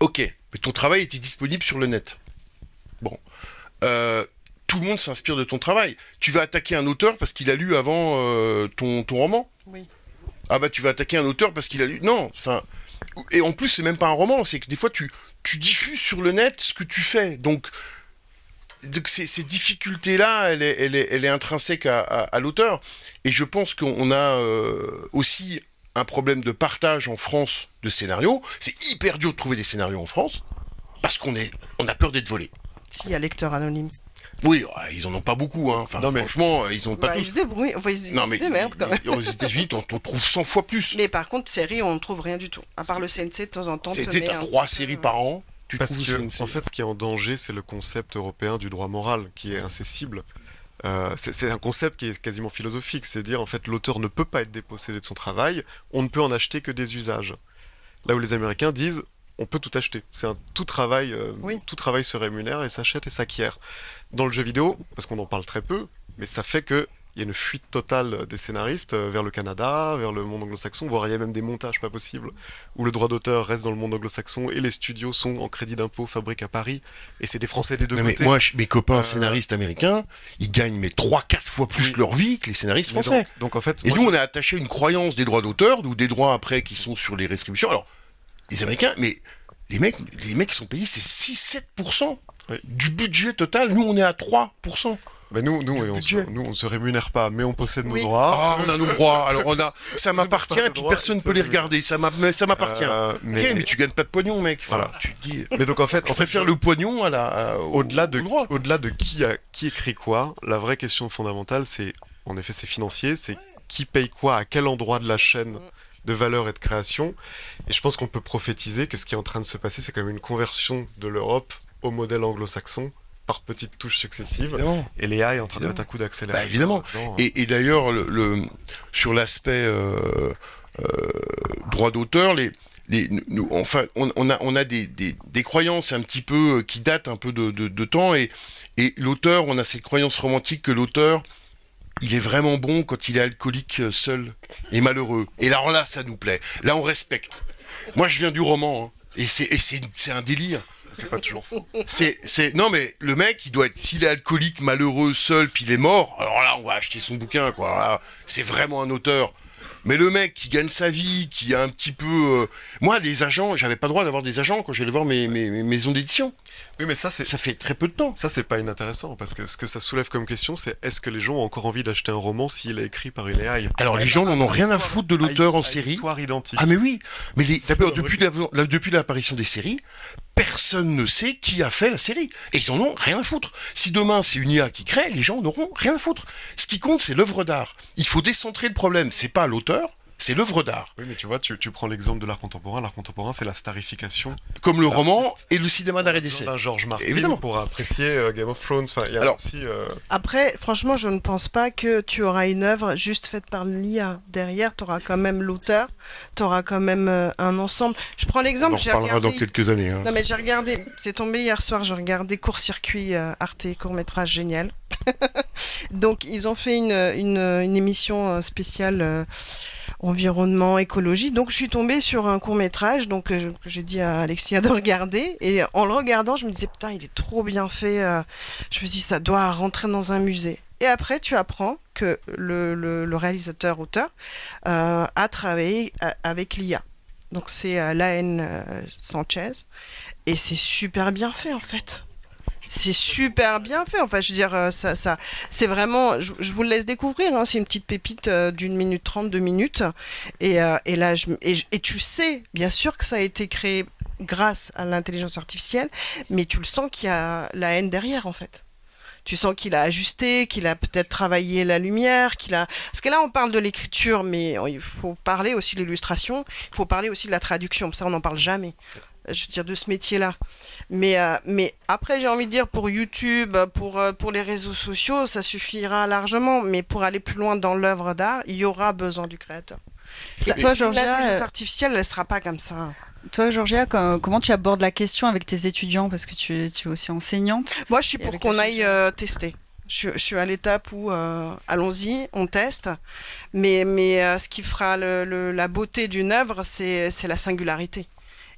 Speaker 2: Ok, mais ton travail était disponible sur le net. Bon. Euh, tout le monde s'inspire de ton travail. Tu vas attaquer un auteur parce qu'il a lu avant euh, ton, ton roman
Speaker 3: Oui.
Speaker 2: ah bah tu vas attaquer un auteur parce qu'il a lu. Non, enfin. Et en plus, c'est même pas un roman, c'est que des fois tu, tu diffuses sur le net ce que tu fais. Donc, donc ces, ces difficultés-là, elle est, elle, est, elle est intrinsèque à, à, à l'auteur. Et je pense qu'on a euh, aussi un problème de partage en France de scénarios. C'est hyper dur de trouver des scénarios en France parce qu'on est, on a peur d'être volé.
Speaker 3: S'il y a lecteur anonyme.
Speaker 2: Oui, ils en ont pas beaucoup. Hein. Enfin,
Speaker 4: Non, mais-
Speaker 2: franchement, ils ont pas
Speaker 3: Bah, ils
Speaker 2: tous.
Speaker 3: se débrouillent. Enfin, ils,
Speaker 2: Non
Speaker 3: ils
Speaker 2: mais
Speaker 3: se démerdent quand même.
Speaker 2: aux États-Unis, on on trouve 100 fois plus.
Speaker 3: Mais par contre, série, on ne trouve rien du tout. À part le CNC, de temps en temps. Met
Speaker 2: t'as trois séries par an. Tu
Speaker 4: Parce
Speaker 2: trouves
Speaker 4: que,
Speaker 2: une
Speaker 4: en fait, ce qui est en danger, c'est le concept européen du droit moral, qui est incessible. Euh, c'est c'est un concept qui est quasiment philosophique, c'est dire en fait l'auteur ne peut pas être dépossédé de son travail, on ne peut en acheter que des usages. Là où les Américains disent on peut tout acheter, c'est un tout travail, euh,
Speaker 3: Oui.
Speaker 4: tout travail se rémunère et s'achète et s'acquiert. Dans le jeu vidéo, parce qu'on en parle très peu, mais ça fait que il y a une fuite totale des scénaristes euh, vers le Canada, vers le monde anglo-saxon, voire il y a même des montages pas possibles où le droit d'auteur reste dans le monde anglo-saxon et les studios sont en crédit d'impôt fabriqués à Paris et c'est des Français des deux
Speaker 2: Non, mais
Speaker 4: côtés.
Speaker 2: moi, je- mes copains
Speaker 4: Euh,
Speaker 2: scénaristes américains, ils gagnent mais 3-4 fois plus
Speaker 4: Oui.
Speaker 2: leur vie que les scénaristes
Speaker 4: Mais
Speaker 2: français.
Speaker 4: donc, donc en fait,
Speaker 2: Et
Speaker 4: moi,
Speaker 2: nous,
Speaker 4: je-
Speaker 2: on a attaché une croyance des droits d'auteur, ou des droits après qui sont sur les restributions. Alors, les Américains, mais les mecs, les mecs qui sont payés, c'est 6-7%
Speaker 4: Oui.
Speaker 2: du budget total. Nous, on est à 3%.
Speaker 4: Mais nous, nous, oui, on se, nous, on se rémunère pas, mais on possède
Speaker 3: Oui.
Speaker 4: nos droits.
Speaker 2: Ah, on a nos droits. Alors, on a, ça m'appartient, et puis personne
Speaker 4: ça
Speaker 2: peut les regarder. Ça m'a- mais ça m'appartient.
Speaker 4: Euh, mais,
Speaker 2: mais tu gagnes pas de pognon, mec. Enfin,
Speaker 4: Voilà.
Speaker 2: tu dis.
Speaker 4: mais donc en fait,
Speaker 2: On préfère le pognon à la.
Speaker 4: au-delà de, au-delà de qui, a, qui écrit quoi, la vraie question fondamentale, c'est, en effet, c'est financier, c'est qui paye quoi, à quel endroit de la chaîne de valeur et de création. Et je pense qu'on peut prophétiser que ce qui est en train de se passer, c'est quand même une conversion de l'Europe au modèle anglo-saxon par petites touches successives.
Speaker 2: Évidemment.
Speaker 4: Et l'EA est en train de mettre un coup d'accélérateur.
Speaker 2: Bah, évidemment.
Speaker 4: là-dedans.
Speaker 2: Et, et d'ailleurs, le, le- sur l'aspect euh, euh, droit d'auteur, les, les, nous, enfin, on, on a, on a des, des, des croyances un petit peu euh, qui datent un peu de, de, de temps, et, et l'auteur, on a cette croyance romantique que l'auteur, il est vraiment bon quand il est alcoolique seul et malheureux. Et là, là, ça nous plaît. Là, on respecte. Moi, je viens du roman, hein, et c'est un délire.
Speaker 4: C'est pas toujours faux.
Speaker 2: C'est, c'est, non mais le mec, il doit être, s'il est alcoolique, malheureux, seul, puis il est mort. Alors là, on va acheter son bouquin, quoi. Là, c'est vraiment un auteur. Mais le mec qui gagne sa vie, qui a un petit peu, euh, moi, les agents, j'avais pas le droit d'avoir des agents quand j'allais voir mes, mes, mes maisons d'édition.
Speaker 4: Oui, mais ça, c'est,
Speaker 2: Ça fait très peu de temps.
Speaker 4: Ça, c'est pas inintéressant, parce que ce que ça soulève comme question, c'est est-ce que les gens ont encore envie d'acheter un roman s'il est écrit par une AI
Speaker 2: Alors les gens n'en ont rien à foutre de l'auteur en série.
Speaker 4: Histoire identique.
Speaker 2: Ah mais oui, mais les, d'abord depuis, la- depuis l'apparition des séries, personne ne sait qui a fait la série. Et ils en ont rien à foutre. Si demain c'est une IA qui crée, les gens n'auront rien à foutre. Ce qui compte, c'est l'œuvre d'art. Il faut décentrer le problème. C'est pas l'auteur, c'est l'œuvre d'art.
Speaker 4: Oui, mais tu vois, tu, tu prends l'exemple de l'art contemporain. L'art contemporain, c'est la starification
Speaker 2: Comme le roman et le cinéma d'arrêt d'essai.
Speaker 4: d'un George Martin
Speaker 2: Évidemment.
Speaker 4: pour apprécier euh, Game of Thrones. Enfin, il y a
Speaker 2: Alors-
Speaker 4: aussi. euh,
Speaker 3: Après, franchement, je ne pense pas que tu auras une œuvre juste faite par l'IA. Derrière, tu auras quand même l'auteur, tu auras quand même euh, un ensemble. Je prends
Speaker 2: On
Speaker 3: l'exemple,
Speaker 2: en
Speaker 3: j'ai
Speaker 2: reparlera
Speaker 3: regardé...
Speaker 2: dans quelques années. hein.
Speaker 3: Non mais j'ai regardé, c'est tombé hier soir, j'ai regardé Court-circuit euh, Arte, court-métrage génial. Donc ils ont fait une, une, une émission spéciale euh, environnement, écologie. Donc je suis tombée sur un court-métrage donc euh, que j'ai dit à Alexia de regarder et en le regardant, je me disais putain, il est trop bien fait. euh. Je me dis ça doit rentrer dans un musée. Et après, tu apprends que le, réalisateur-auteur euh, a travaillé avec l'IA. Donc c'est euh, Sanchez. Et c'est super bien fait en fait. C'est super bien fait. Enfin, je veux dire, euh, ça, ça, c'est vraiment. Je, vous le laisse découvrir. hein, c'est une petite pépite euh, d'une minute trente, deux minutes. Et, euh, et là, et, et tu sais, bien sûr, que ça a été créé grâce à l'intelligence artificielle, mais tu le sens qu'il y a la haine derrière en fait. Tu sens qu'il a ajusté, qu'il a peut-être travaillé la lumière, qu'il a. Parce que là, on parle de l'écriture, mais il faut parler aussi de l'illustration. Il faut parler aussi de la traduction. Ça, on n'en parle jamais. Je veux dire de ce métier-là. Mais, euh, mais après, j'ai envie de dire pour YouTube, pour, euh, pour les réseaux sociaux, ça suffira largement. Mais pour aller plus loin dans l'œuvre d'art, il y aura besoin du créateur. Ça-
Speaker 1: toi, Georgia,
Speaker 3: L'intelligence
Speaker 1: euh,
Speaker 3: artificielle, elle ne sera pas comme ça.
Speaker 1: Toi, Georgia, com- comment tu abordes la question avec tes étudiants? Parce que tu, tu es aussi enseignante.
Speaker 3: Moi, je suis pour qu'on aille euh, tester. Je, suis- je suis à l'étape où, euh, allons-y, on teste. Mais, mais euh, ce qui fera le- le- la beauté d'une œuvre, c'est la singularité.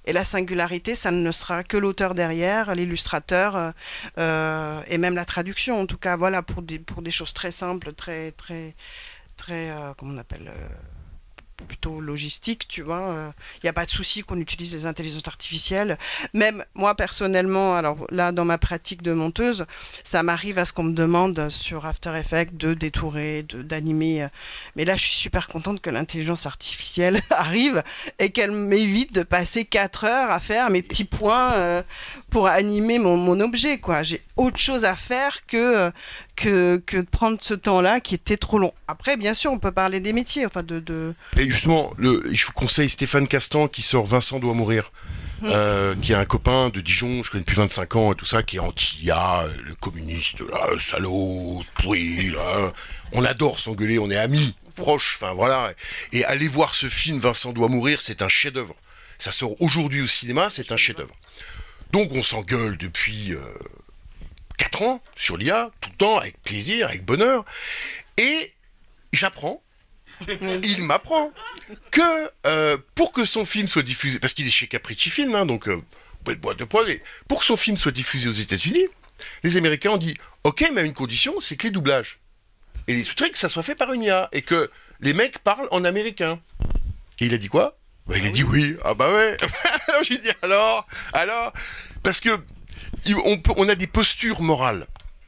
Speaker 3: Et la singularité, ça ne sera que l'auteur derrière, l'illustrateur, euh, euh, et même la traduction. En tout cas, voilà, pour des, pour des choses très simples, très, très, très, euh, comment on appelle, plutôt logistique, tu vois. Il n'y a pas de souci qu'on utilise les intelligences artificielles. Même moi personnellement, alors là dans ma pratique de monteuse, ça m'arrive à ce qu'on me demande sur After Effects de détourer, d'animer. Mais là, je suis super contente que l'intelligence artificielle arrive et qu'elle m'évite de passer 4 heures à faire mes petits points euh, pour animer mon, mon objet. quoi. J'ai autre chose à faire que, que, que de prendre ce temps-là qui était trop long. Après, bien sûr, on peut parler des métiers. Enfin, de, de...
Speaker 2: Et justement, le, je vous conseille Stéphane Castan qui sort Vincent doit mourir.
Speaker 3: Mmh.
Speaker 2: Euh, qui est un copain de Dijon, je connais depuis 25 ans et tout ça, qui est anti-IA, le communiste, là, le salaud, pourri, là. On adore s'engueuler, on est amis, proches, enfin voilà. Et aller voir ce film Vincent doit mourir, c'est un chef-d'œuvre. Ça sort aujourd'hui au cinéma, c'est un chef-d'œuvre. Donc on s'engueule depuis euh, 4 ans sur l'IA, tout le temps, avec plaisir, avec bonheur. Et j'apprends, il m'apprend que euh, pour que son film soit diffusé, parce qu'il est chez Capricci Film, hein, donc euh, boîte de poil, pour que son film soit diffusé aux États-Unis, les Américains ont dit Ok, mais à une condition, c'est que les doublages. Et les sous-titres, que ça soit fait par une IA, et que les mecs parlent en américain. Et il a dit quoi? Bah, Il a dit oui. Ah bah ouais. alors j'ai dit alors, alors, parce que on, peut, on a des postures morales,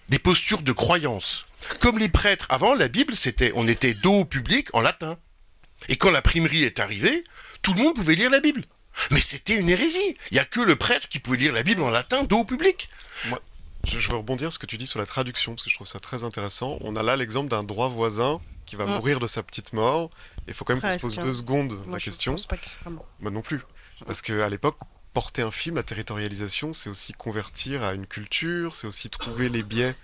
Speaker 2: des postures de croyance. Comme les prêtres, avant la Bible, c'était, on était dos au public en latin. Et quand l'imprimerie est arrivée, tout le monde pouvait lire la Bible. Mais c'était une hérésie. Il n'y a que le prêtre qui pouvait lire la Bible en latin dos au public.
Speaker 4: Moi, je, je veux rebondir sur ce que tu dis sur la traduction, parce que je trouve ça très intéressant. On a là l'exemple d'un droit voisin qui va
Speaker 3: Mm.
Speaker 4: mourir de sa petite mort. Il faut quand même qu'on se pose deux secondes
Speaker 3: Moi,
Speaker 4: la
Speaker 3: je
Speaker 4: question.
Speaker 3: pense pas qu'il sera mort.
Speaker 4: Moi non plus. Parce qu'à l'époque, porter un film, la territorialisation, c'est aussi convertir à une culture, c'est aussi trouver les biais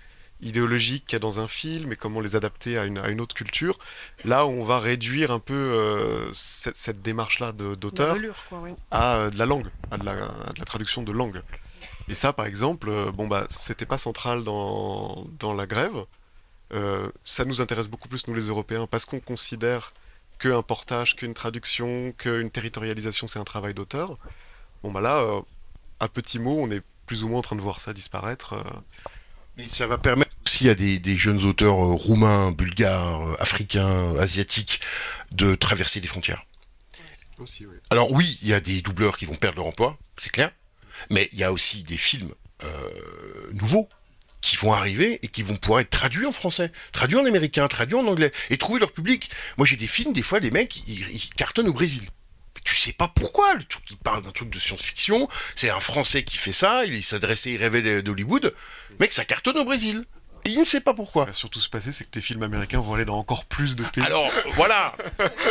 Speaker 4: idéologiques qu'il y a dans un film et comment les adapter à une, à une autre culture. Là on va réduire un peu euh, cette, cette démarche-là d'auteur
Speaker 3: oui.
Speaker 4: à euh, de la langue, à de la, à de la traduction de langue. Et ça, par exemple, euh, bon bah, c'était pas central dans, dans la grève. Euh, ça nous intéresse beaucoup plus nous les Européens parce qu'on considère qu'un portage, qu'une traduction, qu'une territorialisation, c'est un travail d'auteur. Bon bah là, euh, à petits mots, on est plus ou moins en train de voir ça disparaître. euh.
Speaker 2: Mais ça va permettre aussi à des, des jeunes auteurs euh, roumains, bulgares, euh, africains, asiatiques de traverser les frontières.
Speaker 4: Aussi, oui.
Speaker 2: Alors oui, il y a des doubleurs qui vont perdre leur emploi, c'est clair, mais il y a aussi des films euh, nouveaux qui vont arriver et qui vont pouvoir être traduits en français, traduits en américain, traduits en anglais, et trouver leur public. Moi j'ai des films, des fois les mecs, ils, ils cartonnent au Brésil. Tu sais pas pourquoi, le truc, il parle d'un truc de science-fiction, c'est un Français qui fait ça, il s'adressait, il rêvait d'Hollywood, mec ça cartonne au Brésil. Et il ne sait pas
Speaker 4: Ce qui
Speaker 2: pourquoi.
Speaker 4: va surtout se passer, c'est que les films américains vont aller dans encore plus de pays.
Speaker 2: Alors voilà,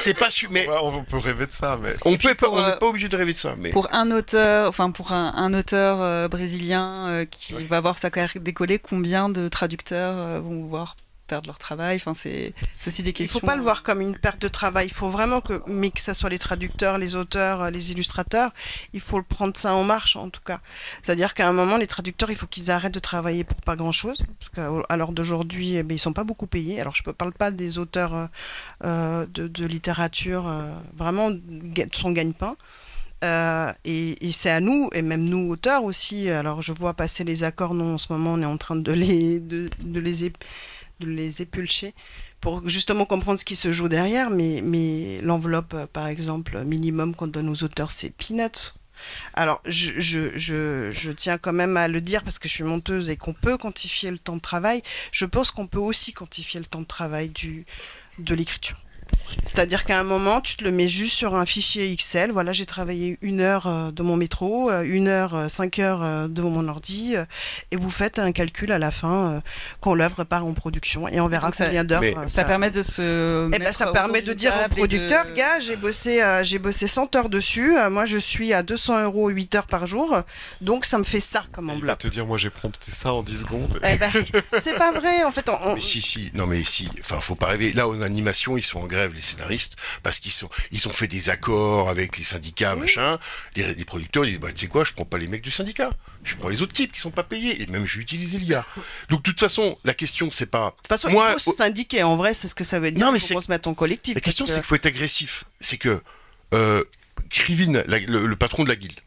Speaker 2: c'est pas sûr, mais
Speaker 4: on peut rêver de ça, mais
Speaker 2: on peut pas, n'est
Speaker 1: euh,
Speaker 2: pas obligé de rêver de ça. Mais
Speaker 1: Pour un auteur, enfin pour un, un auteur euh, brésilien euh, qui va voir sa carrière décoller, combien de traducteurs euh, vont voir perdre leur travail Enfin, c'est aussi des
Speaker 3: Il
Speaker 1: questions.
Speaker 3: faut pas le voir comme une perte de travail. Il faut vraiment que, mais que ce soit les traducteurs, les auteurs, euh, les illustrateurs, il faut le prendre ça en marche en tout cas. C'est-à-dire qu'à un moment, les traducteurs, il faut qu'ils arrêtent de travailler pour pas grand-chose, parce qu'à l'heure d'aujourd'hui, eh ben, ils sont pas beaucoup payés. Alors je ne parle pas des auteurs euh, euh, de, de littérature, euh, vraiment son gagne-pain. Euh, et, et c'est à nous, et même nous auteurs aussi. Alors je vois passer les accords, non, en ce moment on est en train de les, de, de les, les épulcher pour justement comprendre ce qui se joue derrière. Mais, mais l'enveloppe, euh, par exemple, minimum qu'on donne aux auteurs, c'est peanuts. Alors, je, je tiens quand même à le dire parce que je suis monteuse et qu'on peut quantifier le temps de travail. Je pense qu'on peut aussi quantifier le temps de travail du, de l'écriture. C'est-à-dire qu'à un moment, tu te le mets juste sur un fichier Excel. Voilà, j'ai travaillé une heure euh, de mon métro, euh, une heure, euh, cinq heures de mon ordi, et vous faites un calcul à la fin quand l'œuvre part en production, et on verra
Speaker 1: Donc ça-
Speaker 3: combien d'heures. Euh,
Speaker 1: Ça permet de se.
Speaker 3: eh ben, ça permet de dire au producteur,
Speaker 1: de-
Speaker 3: gars, j'ai bossé, euh, j'ai bossé 100 heures dessus, moi je suis à 200 euros 8 heures par jour, donc ça me fait ça comme
Speaker 4: il va
Speaker 3: enveloppe.
Speaker 4: te dire, moi j'ai prompté ça en 10 secondes.
Speaker 3: Eh ben, c'est pas vrai, en fait. on- on-
Speaker 2: Mais si, si, non mais si, enfin faut pas rêver. Là en animation, ils sont en grève, les scénaristes, parce qu'ils sont, ils ont fait des accords avec les syndicats, machin. Les, les producteurs disent, bah tu sais quoi, je prends pas les mecs du syndicat, je prends les autres types qui sont pas payés, et même je vais utiliser l'IA. Donc de toute façon, la question c'est pas,
Speaker 3: De toute façon,
Speaker 2: moi,
Speaker 3: il faut se syndiquer, en vrai, c'est ce que ça veut dire.
Speaker 2: Non, mais c'est-
Speaker 3: se mette en collectif.
Speaker 2: la question c'est qu'il faut être agressif. C'est que euh, Krivin, la- le, le patron de la guilde,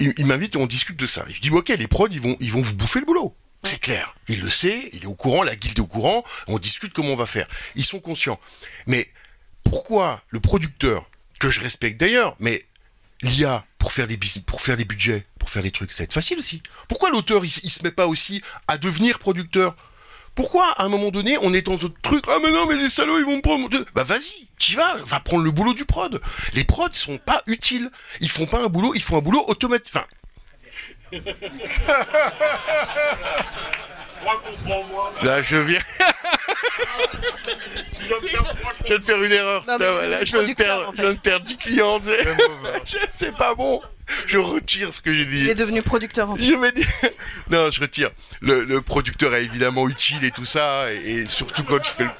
Speaker 2: il, il m'invite et on discute de ça. Et je dis, ok, les prods, ils vont, ils vont vous bouffer le boulot. C'est clair. Il le sait, il est au courant, la guilde est au courant, on discute comment on va faire. Ils sont conscients. Mais pourquoi le producteur, que je respecte d'ailleurs, mais l'IA pour faire des pour faire des budgets, pour faire des trucs, ça va être facile aussi. Pourquoi l'auteur il, il se met pas aussi à devenir producteur? Pourquoi, à un moment donné, on est dans un truc, ah mais non, mais les salauds, ils vont me prendre... Bah vas-y, tu vas, va prendre le boulot du prod. Les prods sont pas utiles. Ils font pas un boulot, ils font un boulot automatique. Enfin... Là, je viens... je viens de faire une erreur.
Speaker 3: Non, mais
Speaker 2: Là, je viens de perdre,
Speaker 3: en
Speaker 2: je viens de perdre 10 clients. C'est pas bon. Je retire ce que j'ai dit.
Speaker 3: Il est devenu producteur en fait.
Speaker 2: Je me dis, non, je retire. Le, le producteur est évidemment utile et tout ça, et, et surtout quand tu fais le...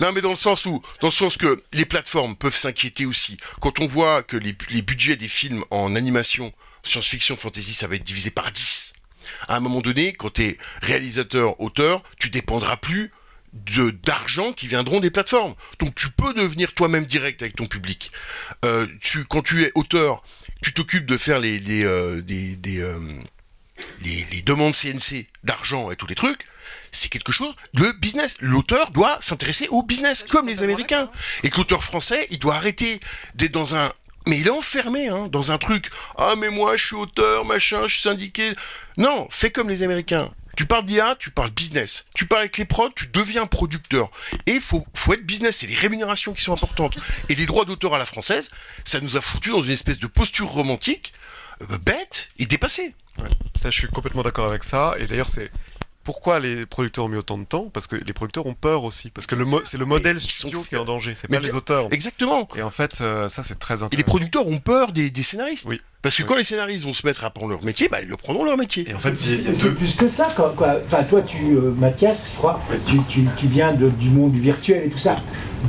Speaker 2: Non, mais dans le sens où, dans le sens que les plateformes peuvent s'inquiéter aussi. Quand on voit que les, les budgets des films en animation, science-fiction, fantasy, ça va être divisé par 10. À un moment donné, quand tu es réalisateur, auteur, tu dépendras plus de d'argent qui viendront des plateformes. Donc tu peux devenir toi-même direct avec ton public. Euh, tu, quand tu es auteur, tu t'occupes de faire les, les, euh, des, des, euh, les, les demandes CNC d'argent et tous les trucs. C'est quelque chose. Le business, l'auteur doit s'intéresser au business, comme les Américains. Et que l'auteur français, il doit arrêter d'être dans un mais il est enfermé hein, dans un truc. Ah mais moi je suis auteur, machin, je suis syndiqué. Non, fais comme les Américains. Tu parles d'IA, tu parles business. Tu parles avec les prods, tu deviens producteur. Et il faut, faut être business. C'est les rémunérations qui sont importantes. Et les droits d'auteur à la française, ça nous a foutu dans une espèce de posture romantique, euh, bête et dépassée.
Speaker 4: Ça, je suis complètement d'accord avec ça. Et d'ailleurs, c'est pourquoi les producteurs ont mis autant de temps? Parce que les producteurs ont peur aussi. Parce que le c'est le modèle
Speaker 2: sont
Speaker 4: studio qui est en danger. C'est
Speaker 2: Mais
Speaker 4: pas les auteurs.
Speaker 2: Exactement.
Speaker 4: Et en fait, euh, ça, c'est très
Speaker 2: Et les
Speaker 4: intéressant.
Speaker 2: producteurs ont peur des, des scénaristes.
Speaker 4: Oui.
Speaker 2: Parce que
Speaker 4: Oui.
Speaker 2: quand les scénaristes vont se mettre à apprendre leur métier, bah, ils le prendront leur métier.
Speaker 4: Et en fait,
Speaker 5: C'est
Speaker 4: deux.
Speaker 5: plus que ça, quoi. quoi. Enfin, toi, tu, euh, Mathias, je crois, tu, tu- tu viens de- du monde du virtuel et tout ça.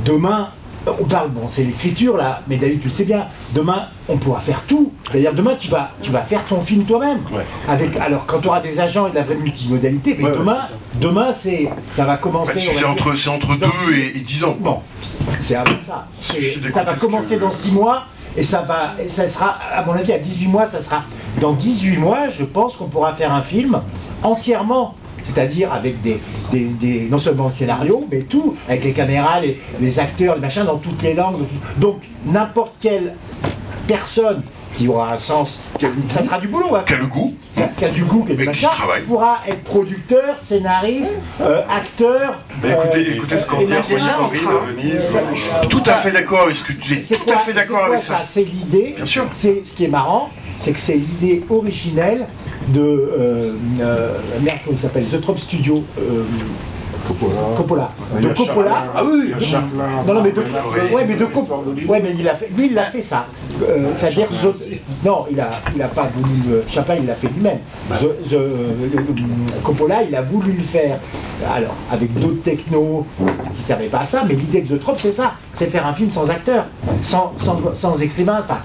Speaker 5: Demain, on parle, bon, c'est l'écriture là, mais David, tu le sais bien. Demain, on pourra faire tout. C'est-à-dire, demain, tu vas, tu vas faire ton film toi-même.
Speaker 2: Ouais.
Speaker 5: Avec, alors, quand tu auras des agents et de la vraie multimodalité, mais
Speaker 6: Ouais,
Speaker 5: demain, demain, c'est, ça va commencer. va
Speaker 2: c'est entre, c'est entre
Speaker 5: dans-
Speaker 2: 2 et, et 10 ans.
Speaker 5: Bon, c'est avant ça. ça va
Speaker 4: ce
Speaker 5: commencer
Speaker 4: que-
Speaker 5: dans 6 mois et ça va, et ça sera, à mon avis, à 18 mois, ça sera. Dans 18 mois, je pense qu'on pourra faire un film entièrement. C'est-à-dire avec des, des, des- non seulement le scénario, mais tout, avec les caméras, les, les acteurs, les machins, dans toutes les langues. Donc, n'importe quelle personne qui aura un sens, ça sera du boulot, hein,
Speaker 2: Qui a le goût.
Speaker 5: qui a du goût, qui a du
Speaker 2: qui
Speaker 5: machin,
Speaker 2: travaille.
Speaker 5: pourra être producteur, scénariste, euh, acteur.
Speaker 4: Mais écoutez,
Speaker 5: euh,
Speaker 4: écoutez ce qu'en
Speaker 5: et
Speaker 4: dit à Venise.
Speaker 5: Ça-
Speaker 2: Tout à fait d'accord avec ce que tu dis.
Speaker 5: C'est
Speaker 2: Tout
Speaker 5: quoi-
Speaker 2: à fait d'accord avec ça.
Speaker 5: C'est l'idée.
Speaker 2: Bien sûr.
Speaker 5: C'est ce qui est marrant, c'est que c'est l'idée originelle de euh, euh, merde comment il s'appelle The Trop Studio. euh, Coppola. De Coppola.
Speaker 2: Ah oui.
Speaker 5: Non, non, mais de, ouais, mais de Cop- ouais, mais il a fait, lui, il l'a fait ça. C'est-à-dire, The- non, il a, il a pas voulu le, Chaplin, il l'a fait lui-même. The- The- Coppola, il a voulu le faire, alors, avec d'autres technos qui servaient pas à ça, mais l'idée de The Trop, c'est ça, c'est faire un film sans acteur, sans, sans, sans écrivain, enfin,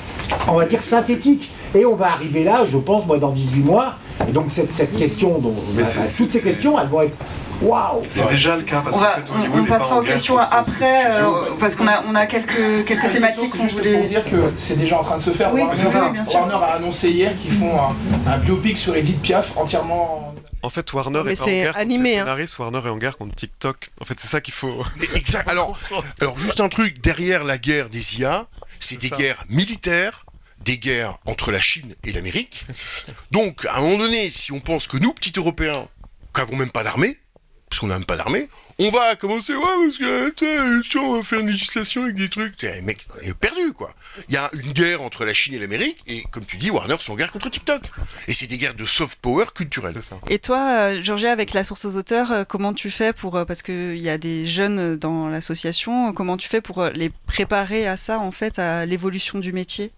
Speaker 5: on va dire synthétique. Et on va arriver là, je pense, moi, dans 18 mois. Et donc, cette, cette question, dont,
Speaker 4: Mais c'est-
Speaker 5: toutes ces questions, elles vont être waouh!
Speaker 4: C'est déjà le cas parce
Speaker 1: On, va,
Speaker 4: fait,
Speaker 1: on, on passera aux questions
Speaker 4: contre
Speaker 1: après,
Speaker 4: studios,
Speaker 1: euh, parce qu'on a, on a quelques, quelques thématiques
Speaker 7: C'est
Speaker 1: qu'on
Speaker 7: pour
Speaker 1: voulait.
Speaker 7: dire que c'est déjà en train de se faire.
Speaker 1: Oui,
Speaker 7: Warner,
Speaker 1: bien sûr.
Speaker 7: Warner a annoncé hier qu'ils font un, un biopic sur Edith Piaf entièrement.
Speaker 4: En fait, Warner
Speaker 3: Mais
Speaker 4: est pas en
Speaker 3: c'est
Speaker 4: guerre contre
Speaker 3: animé,
Speaker 4: ses
Speaker 3: hein.
Speaker 4: scénaristes, Warner est en guerre contre TikTok. En fait, c'est ça qu'il faut.
Speaker 2: Mais Exact. Alors, alors, juste un truc, derrière la guerre des IA, c'est
Speaker 4: C'est
Speaker 2: des
Speaker 4: ça.
Speaker 2: guerres militaires, des guerres entre la Chine et l'Amérique. Donc, à un moment donné, si on pense que nous, petits Européens, qui n'avons même pas d'armée, parce qu'on n'a même pas d'armée, on va commencer, ouais, parce que, tu sais, tiens, on va faire une législation avec des trucs. T'es, mec, on est perdu, quoi. Il y a une guerre entre la Chine et l'Amérique, et comme tu dis, Warner sont en guerre contre TikTok. Et c'est des guerres de soft power culturelle.
Speaker 4: Ça.
Speaker 1: Et toi, euh, Georgia, avec la source aux auteurs, euh, comment tu fais pour, euh, parce qu'il y a des jeunes dans l'association, comment tu fais pour euh, les préparer à ça, en fait, à l'évolution du métier?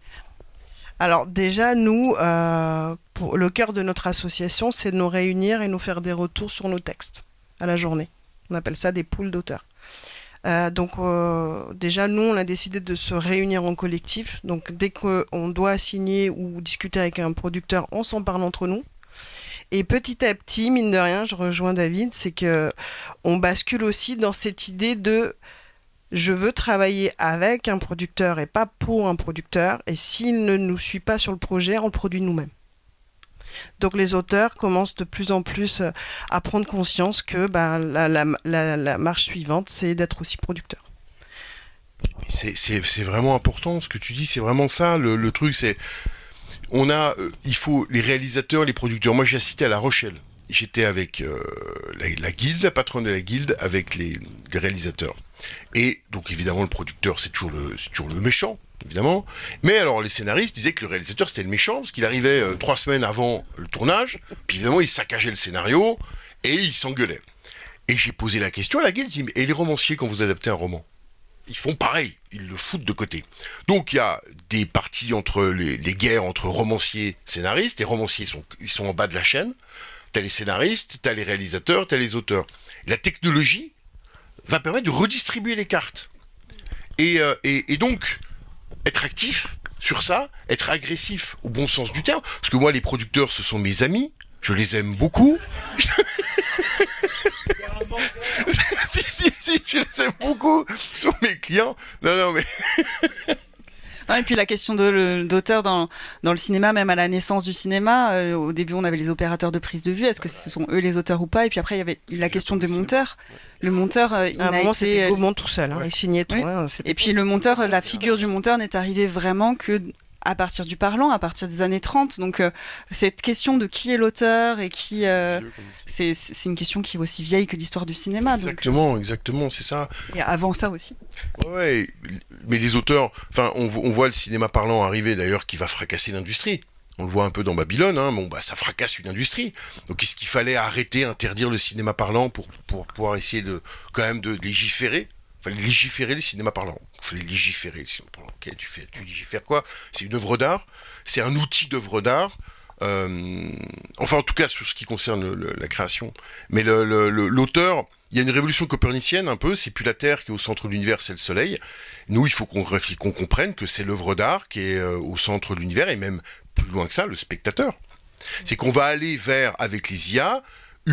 Speaker 3: Alors déjà, nous, euh, le cœur de notre association, c'est de nous réunir et nous faire des retours sur nos textes à la journée. On appelle ça des poules d'auteurs. Euh, donc euh, déjà, nous, on a décidé de se réunir en collectif. Donc dès qu'on doit signer ou discuter avec un producteur, on s'en parle entre nous. Et petit à petit, mine de rien, je rejoins David, c'est que on bascule aussi dans cette idée de je veux travailler avec un producteur et pas pour un producteur. Et s'il ne nous suit pas sur le projet, on le produit nous-mêmes. Donc les auteurs commencent de plus en plus euh, à prendre conscience que ben, la, marche suivante, c'est d'être aussi producteur.
Speaker 2: C'est vraiment important ce que tu dis, c'est vraiment ça. Le, truc, c'est. On a. Euh, il faut. Les réalisateurs, les producteurs. Moi, j'ai assisté à La Rochelle. J'étais avec euh, la, guilde, la patronne de la guilde, avec les, réalisateurs. Et donc, évidemment, le producteur, c'est toujours, le, méchant, évidemment. Mais alors, les scénaristes disaient que le réalisateur, c'était le méchant, parce qu'il arrivait euh, trois semaines avant le tournage. Puis, évidemment, il saccageait le scénario et il s'engueulait. Et j'ai posé la question à la guilde, et les romanciers, quand vous adaptez un roman ils font pareil, ils le foutent de côté. Donc il y a des parties entre les, guerres entre romanciers, scénaristes. Les romanciers ils sont en bas de la chaîne. T'as les scénaristes, t'as les réalisateurs, t'as les auteurs. La technologie va permettre de redistribuer les cartes. Et, euh, et, et donc être actif sur ça, être agressif au bon sens du terme, parce que moi les producteurs ce sont mes amis, je les aime beaucoup. si, si, si, je les aime beaucoup. Ce sont mes clients. Non, non, mais.
Speaker 1: et puis la question d'auteur dans, dans le cinéma, même à la naissance du cinéma, euh, au début on avait les opérateurs de prise de vue, est-ce que ce sont eux les auteurs ou pas? Et puis après il y avait la question des monteurs. Le monteur, euh, il
Speaker 3: à un moment c'était euh, Gaumont tout seul, hein. il signait tout. Hein,
Speaker 1: et puis le monteur, la figure du monteur n'est arrivée vraiment que à partir du parlant, à partir des années 30. Donc euh, cette question de qui est l'auteur et qui... Euh, c'est une question qui est aussi vieille que l'histoire du cinéma.
Speaker 2: Exactement, exactement, c'est ça.
Speaker 1: Et avant ça aussi.
Speaker 2: Ouais, mais les auteurs, enfin on, voit le cinéma parlant arriver d'ailleurs qui va fracasser l'industrie. On le voit un peu dans Babylone, hein, bon, bah, ça fracasse une industrie. Donc est-ce qu'il fallait arrêter, interdire le cinéma parlant pour, pour pouvoir essayer de quand même de légiférer? Fallait légiférer le cinéma parlant. Il fallait légiférer le cinéma parlant. Tu fais, tu légifères quoi? C'est une œuvre d'art? C'est un outil d'œuvre d'art? Euh, enfin, en tout cas, sur ce qui concerne la création. Mais l'auteur, il y a une révolution copernicienne un peu. C'est plus la Terre qui est au centre de l'univers, c'est le Soleil. Nous, il faut qu'on qu'on comprenne que c'est l'œuvre d'art qui est euh, au centre de l'univers et même plus loin que ça, le spectateur. C'est qu'on va aller vers, avec les IA,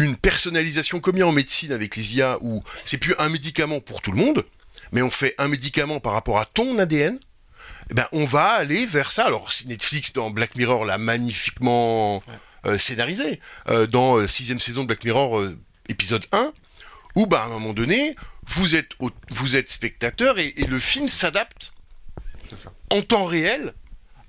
Speaker 2: une personnalisation comme il y a en médecine avec les IA où c'est plus un médicament pour tout le monde, mais on fait un médicament par rapport à ton ADN, eh ben on va aller vers ça. Alors Netflix dans Black Mirror l'a magnifiquement euh, scénarisé euh, dans la sixième saison de Black Mirror euh, épisode 1, où ben, à un moment donné vous êtes vous êtes spectateur et, le film s'adapte en temps réel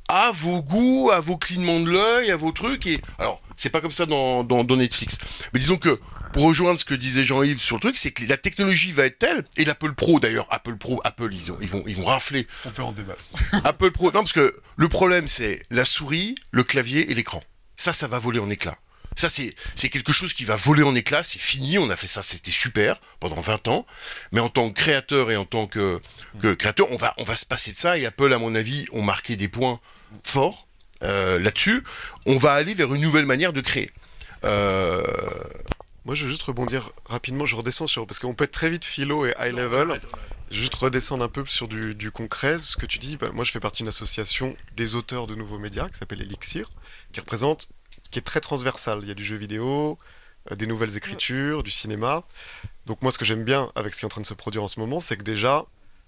Speaker 2: à vos goûts, à vos clignements de l'œil, à vos trucs et alors c'est pas comme ça dans, Netflix. Mais disons que pour rejoindre ce que disait Jean-Yves sur le truc, c'est que la technologie va être telle, et l'Apple Pro d'ailleurs, Apple Pro, Apple, ils, ils, vont, ils vont rafler.
Speaker 4: On peut en débattre.
Speaker 2: Apple Pro, non, parce que le problème c'est la souris, le clavier et l'écran. Ça, ça va voler en éclats. Ça, c'est, c'est quelque chose qui va voler en éclats, c'est fini, on a fait ça, c'était super, pendant 20 ans. Mais en tant que créateur et en tant que, que créateur, on va, on va se passer de ça, et Apple, à mon avis, ont marqué des points forts euh, là-dessus, on va aller vers une nouvelle manière de créer. Euh,
Speaker 4: Moi, je veux juste rebondir rapidement, je redescends sur... Parce qu'on peut être très vite philo et high level. Je veux juste redescendre un peu sur du, concret. Ce que tu dis, bah, moi, je fais partie d'une association des auteurs de nouveaux médias qui s'appelle Elixir, qui représente, qui est très transversale. Il y a du jeu vidéo, euh, des nouvelles écritures, du cinéma. Donc moi, ce que j'aime bien avec ce qui est en train de se produire en ce moment, c'est que déjà,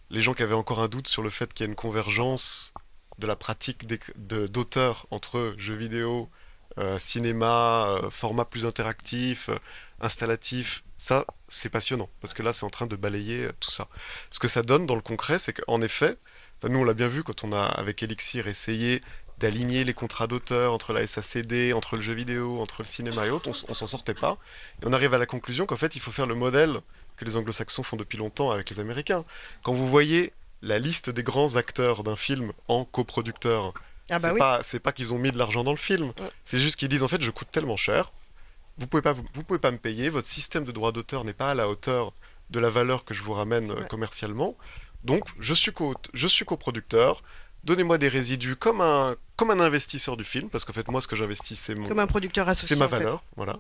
Speaker 4: les gens qui avaient encore un doute sur le fait qu'il y a une convergence de la pratique d'auteur entre jeux vidéo, euh, cinéma, euh, format plus interactif, euh, installatif, ça c'est passionnant parce que là c'est en train de balayer tout ça. Ce que ça donne dans le concret, c'est qu'en effet, nous on l'a bien vu quand on a avec Elixir essayé d'aligner les contrats d'auteur entre la SACD, entre le jeu vidéo, entre le cinéma et autres, on, on s'en sortait pas. Et on arrive à la conclusion qu'en fait il faut faire le modèle que les anglo-saxons font depuis longtemps avec les américains. Quand vous voyez la liste des grands acteurs d'un film en coproducteur. Ah bah c'est pas, qu'ils ont mis de l'argent dans le film, c'est juste qu'ils disent en fait je coûte tellement cher, vous pouvez pas vous, pouvez pas me payer, votre système de droit d'auteur n'est pas à la hauteur de la valeur que je vous ramène euh, commercialement. Donc je suis co je suis coproducteur, donnez-moi des résidus comme un comme un investisseur du film parce qu'en fait moi ce que j'investis c'est mon
Speaker 3: comme un producteur associé.
Speaker 4: C'est ma valeur, voilà.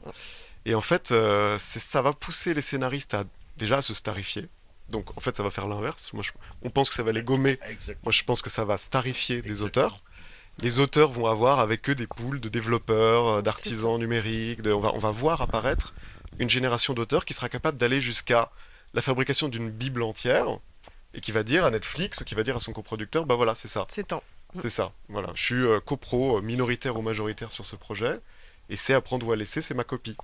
Speaker 4: Et en fait euh, ça va pousser les scénaristes à déjà à se starifier donc en fait, ça va faire l'inverse. Moi, on pense que ça va les gommer. Moi, je pense que ça va starifier les auteurs. Les auteurs vont avoir avec eux des poules de développeurs, euh, d'artisans numériques. On, va, on va voir apparaître une génération d'auteurs qui sera capable d'aller jusqu'à la fabrication d'une bible entière et qui va dire à Netflix, qui va dire à son coproducteur, bah voilà, c'est ça.
Speaker 3: C'est temps.
Speaker 4: C'est ça. Voilà, je suis euh, copro euh, minoritaire ou majoritaire sur ce projet et c'est à prendre ou à laisser, c'est ma copie.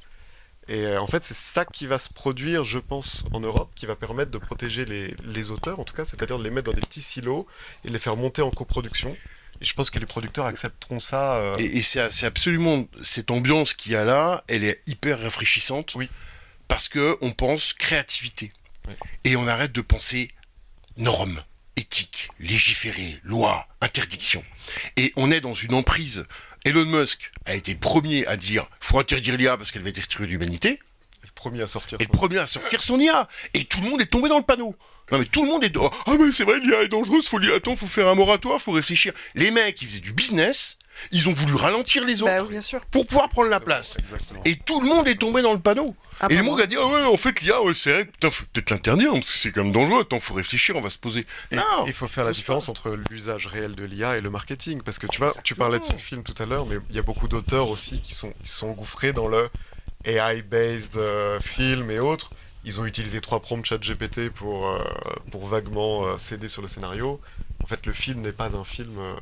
Speaker 4: Et euh, en fait, c'est ça qui va se produire, je pense, en Europe, qui va permettre de protéger les, les auteurs, en tout cas, c'est-à-dire de les mettre dans des petits silos et de les faire monter en coproduction. Et je pense que les producteurs accepteront ça. euh,
Speaker 2: Et, et c'est absolument cette ambiance qu'il y a là, elle est hyper rafraîchissante.
Speaker 4: Oui.
Speaker 2: Parce que on pense créativité.
Speaker 4: Oui.
Speaker 2: Et on arrête de penser normes, éthique, légiférer, loi, interdiction. Et on est dans une emprise. Elon Musk a été premier à dire faut interdire l'IA parce qu'elle va détruire l'humanité.
Speaker 4: Le premier à sortir.
Speaker 2: Et le premier à sortir son IA. Et tout le monde est tombé dans le panneau. Non mais tout le monde est... Oh, ah mais c'est vrai, l'IA est dangereuse, faut... Attends, faut faire un moratoire, faut réfléchir. Les mecs, ils faisaient du business, ils ont voulu ralentir les autres
Speaker 3: Bah, oui, bien sûr.
Speaker 2: pour pouvoir prendre la place.
Speaker 4: Exactement.
Speaker 2: Et tout le monde est tombé dans le panneau.
Speaker 3: Ah,
Speaker 2: et le
Speaker 3: bah,
Speaker 2: monde a dit, ah ouais, en fait, l'IA, ouais, c'est vrai, putain, faut peut-être l'interdire, parce que c'est quand même dangereux. Attends, faut réfléchir, on va se poser.
Speaker 4: Et
Speaker 2: non
Speaker 4: il faut faire la différence entre l'usage réel de l'IA et le marketing. Parce que tu vois, tu parlais de ce film tout à l'heure, mais il y a beaucoup d'auteurs aussi qui sont, qui sont engouffrés dans le AI-based euh, film et autres. Ils ont utilisé trois prompts chat GPT pour, euh, pour vaguement euh, s'aider sur le scénario. En fait, le film n'est pas un film euh,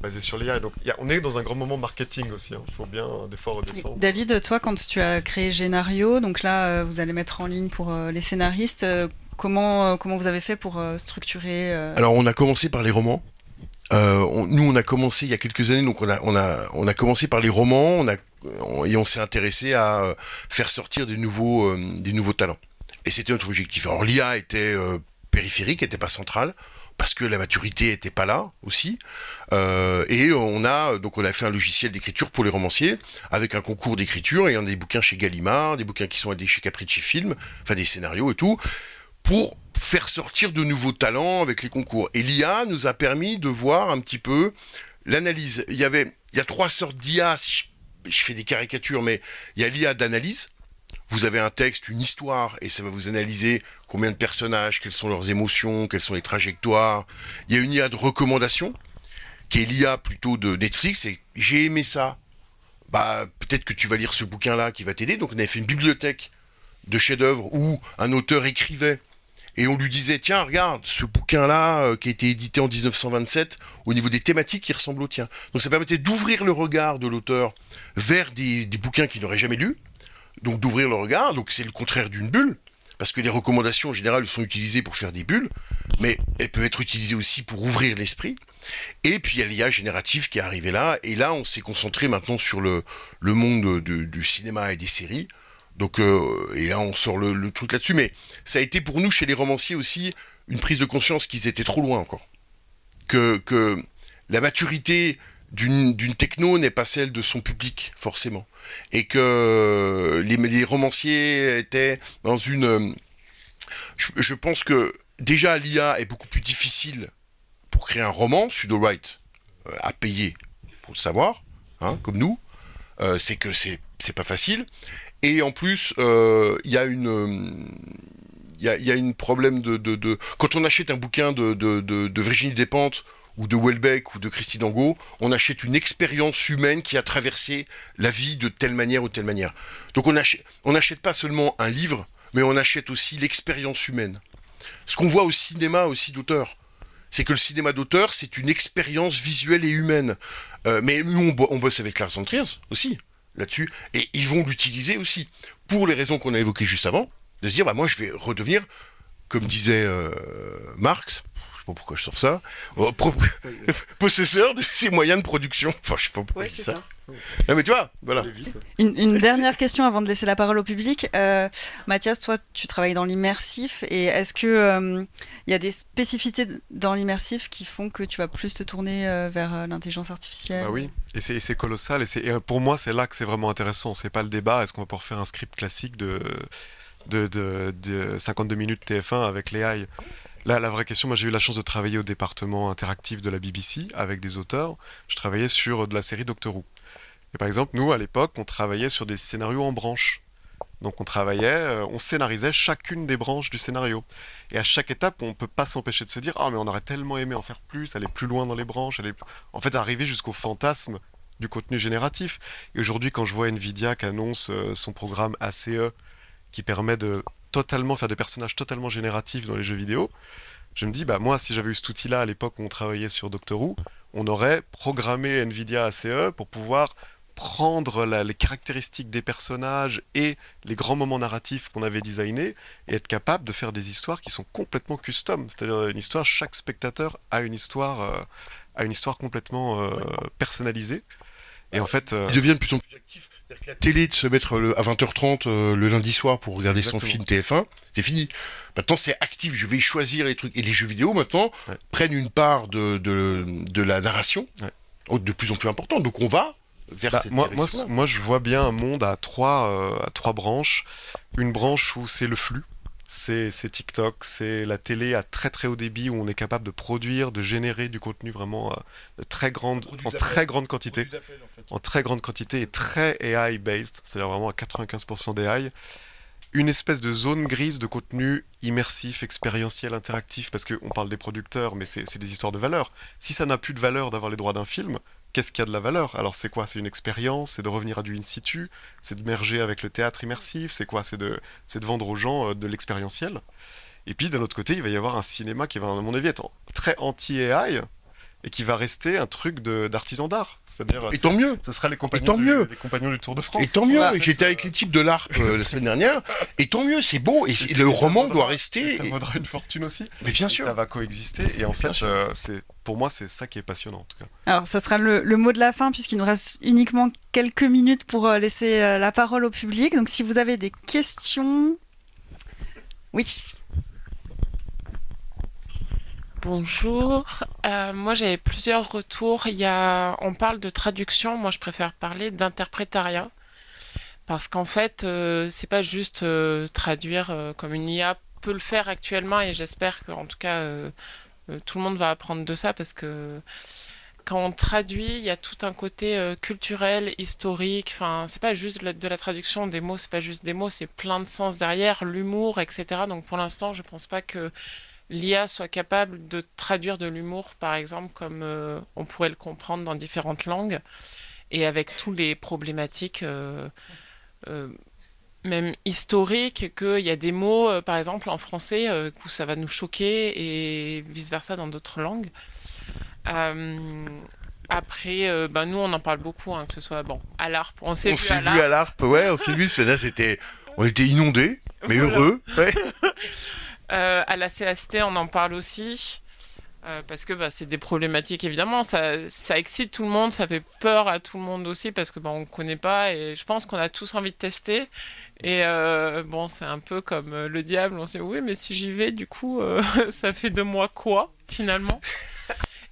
Speaker 4: basé sur l'IA. Donc, il y a- on est dans un grand moment marketing aussi. hein. Il faut bien euh, des fois redescendre.
Speaker 1: David, toi, quand tu as créé Génario, donc là, euh, vous allez mettre en ligne pour euh, les scénaristes, euh, comment, euh, comment vous avez fait pour euh, structurer euh,
Speaker 2: Alors, on a commencé par les romans. Euh, on- nous, on a commencé il y a quelques années, donc on a, on a, on a commencé par les romans, et on s'est intéressé à euh, faire sortir des nouveaux, euh, des nouveaux talents. Et c'était notre objectif. Alors, l'IA était périphérique, n'était pas centrale, parce que la maturité était pas là aussi. Et on a, donc, on a fait un logiciel d'écriture pour les romanciers, avec un concours d'écriture, et on a des bouquins chez Gallimard, des bouquins qui sont aidés chez Capricci Film, enfin des scénarios et tout, pour faire sortir de nouveaux talents avec les concours. Et l'IA nous a permis de voir un petit peu l'analyse. Il y avait, il y a trois sortes d'IA. Je, je fais des caricatures, mais il y a l'IA d'analyse. Vous avez un texte, une histoire, et ça va vous analyser combien de personnages, quelles sont leurs émotions, quelles sont les trajectoires. Il y a une IA de recommandation, qui est l'IA plutôt de Netflix, et j'ai aimé ça. Bah, peut-être que tu vas lire ce bouquin-là qui va t'aider. Donc, on avait fait une bibliothèque de chefs-d'œuvre où un auteur écrivait et on lui disait tiens regarde ce bouquin là qui a été édité en 1927 au niveau des thématiques il ressemble au tien. Donc ça permettait d'ouvrir le regard de l'auteur vers des, bouquins qu'il n'aurait jamais lus. Donc d'ouvrir le regard donc c'est le contraire d'une bulle parce que les recommandations en général sont utilisées pour faire des bulles mais elles peuvent être utilisées aussi pour ouvrir l'esprit. Et puis il y a l'IA générative qui est arrivé là et là on s'est concentré maintenant sur le, monde de- du cinéma et des séries donc, euh, et là, on sort le, truc là-dessus. Mais ça a été pour nous, chez les romanciers aussi, une prise de conscience qu'ils étaient trop loin encore. Que, la maturité d'une techno n'est pas celle de son public, forcément. Et que les, romanciers étaient dans une... euh, Je, pense que déjà, l'IA est beaucoup plus difficile pour créer un roman, Pseudo-Write, euh, à payer, pour le savoir, hein, comme nous. Euh, c'est que c'est pas facile. Et en plus, euh, il y a une, problème de, quand on achète un bouquin de, Virginie Despentes ou de Welbeck ou de Christine Angot, on achète une expérience humaine qui a traversé la vie de telle manière ou telle manière. Donc on achète, on n'achète pas seulement un livre, mais on achète aussi l'expérience humaine. Ce qu'on voit au cinéma aussi d'auteur, c'est que le cinéma d'auteur, c'est une expérience visuelle et humaine. Euh, mais nous, on, on bosse avec Lars von Trier aussi là-dessus, et ils vont l'utiliser aussi pour les raisons qu'on a évoquées juste avant, de se dire bah moi je vais redevenir, comme disait euh, Marx, je sais pas pourquoi je sors ça, euh, possesseur de ses moyens de production. Enfin je sais pas pourquoi
Speaker 3: Ouais,
Speaker 2: je dis
Speaker 3: c'est
Speaker 2: ça.
Speaker 3: ça.
Speaker 2: Non mais tu vois, voilà.
Speaker 1: Une, une dernière question avant de laisser la parole au public. Euh, Mathias, toi, tu travailles dans l'immersif et est-ce que euh, il y a des spécificités dans l'immersif qui font que tu vas plus te tourner euh, vers euh, l'intelligence artificielle
Speaker 4: Bah oui, et c'est colossal. Et, euh, pour moi, c'est là que c'est vraiment intéressant. C'est pas le débat. Est-ce qu'on va pouvoir faire un script classique de, de, de, de 52 minutes TF1 avec les AI Là, la vraie question, moi j'ai eu la chance de travailler au département interactif de la BBC avec des auteurs. Je travaillais sur de la série Doctor Who. Et par exemple, nous, à l'époque, on travaillait sur des scénarios en branches. Donc on travaillait, euh, on scénarisait chacune des branches du scénario. Et à chaque étape, on peut pas s'empêcher de se dire, ah mais on aurait tellement aimé en faire plus, aller plus loin dans les branches, aller en fait arriver jusqu'au fantasme du contenu génératif. Et aujourd'hui, quand je vois Nvidia qui annonce euh, son programme ACE qui permet de totalement faire des personnages totalement génératifs dans les jeux vidéo, je me dis, bah moi, si j'avais eu cet outil-là à l'époque où on travaillait sur Doctor Who, on aurait programmé Nvidia ACE pour pouvoir prendre les caractéristiques des personnages et les grands moments narratifs qu'on avait designés et être capable de faire des histoires qui sont complètement custom. C'est-à-dire une histoire, chaque spectateur a une histoire, euh, a une histoire complètement euh, personnalisée. Et en fait,
Speaker 2: ils deviennent de plus en plus actifs. La télé de se mettre à 20h30 le lundi soir pour regarder son film TF1, c'est fini. Maintenant, c'est actif. Je vais choisir les trucs. Et les jeux vidéo, maintenant, prennent une part de, de, de la narration de plus en plus importante. Donc, on va vers
Speaker 4: bah, moi, moi, moi, je vois bien un monde à trois, euh, à trois branches. Une branche où c'est le flux. C'est TikTok, c'est la télé à très très haut débit où on est capable de produire, de générer du contenu vraiment euh, très grande, en très grande quantité, en, très grande quantité et très AI based, c'est-à-dire vraiment à 95% d'AI une espèce de zone grise de contenu immersif, expérientiel, interactif, parce qu'on parle des producteurs, mais c'est des histoires de valeur. Si ça n'a plus de valeur d'avoir les droits d'un film, qu'est-ce qu'il y a de la valeur? Alors c'est quoi? C'est une expérience, c'est de revenir à du in situ, c'est de merger avec le théâtre immersif, c'est quoi? C'est de, de vendre aux gens euh, de l'expérientiel? Et puis d'un autre côté, il va y avoir un cinéma qui va, à mon avis, être très anti-AI, et qui va rester un truc d'artisan d'art. C'est-à-dire,
Speaker 2: et tant mieux.
Speaker 4: Ce sera les compagnons,
Speaker 2: tant mieux.
Speaker 4: Du, les compagnons du Tour de France.
Speaker 2: Et tant mieux. J'étais avec les types de l'art euh, la semaine dernière. Et tant mieux, c'est beau. Et, le roman doit rester.
Speaker 4: Ça vaudra une fortune aussi.
Speaker 2: Mais bien sûr.
Speaker 4: Ça va coexister. Et en fait, euh, c'est pour moi, c'est ça qui est passionnant en tout cas.
Speaker 1: Alors, ça sera le, mot de la fin puisqu'il nous reste uniquement quelques minutes pour euh, laisser la parole au public. Donc, si vous avez des questions, oui.
Speaker 6: Bonjour. Euh, moi, j'avais plusieurs retours. On parle de traduction. Moi, je préfère parler d'interprétariat parce qu'en fait, euh, c'est pas juste euh, traduire comme une IA peut le faire actuellement et j'espère que, en tout cas, tout le monde va apprendre de ça parce que quand on traduit, il y a tout un côté culturel, historique. Enfin, c'est pas juste de la traduction des mots, c'est pas juste des mots, c'est plein de sens derrière, l'humour, etc. Donc, pour l'instant, je pense pas que l'IA soit capable de traduire de l'humour, par exemple, comme euh, on pourrait le comprendre dans différentes langues, et avec tous les problématiques, euh, euh, même historiques, qu'il y a des mots, par exemple, en français, où ça va nous choquer, et vice-versa dans d'autres langues. Après, ben nous, on en parle beaucoup, hein, que ce soit bon à l'ARP.
Speaker 2: On s'est vu, à l'ARP, ouais, on s'est vu. C'était, on était inondés, mais heureux. Ouais.
Speaker 6: Euh, à la CST, on en parle aussi. Euh, parce que bah, c'est des problématiques évidemment, ça, excite tout le monde, ça fait peur à tout le monde aussi parce que bah, on ne connaît pas. Et je pense qu'on a tous envie de tester. Et euh, bon, c'est un peu comme le diable, on sait oui, mais si j'y vais, du coup, ça fait de moi quoi finalement?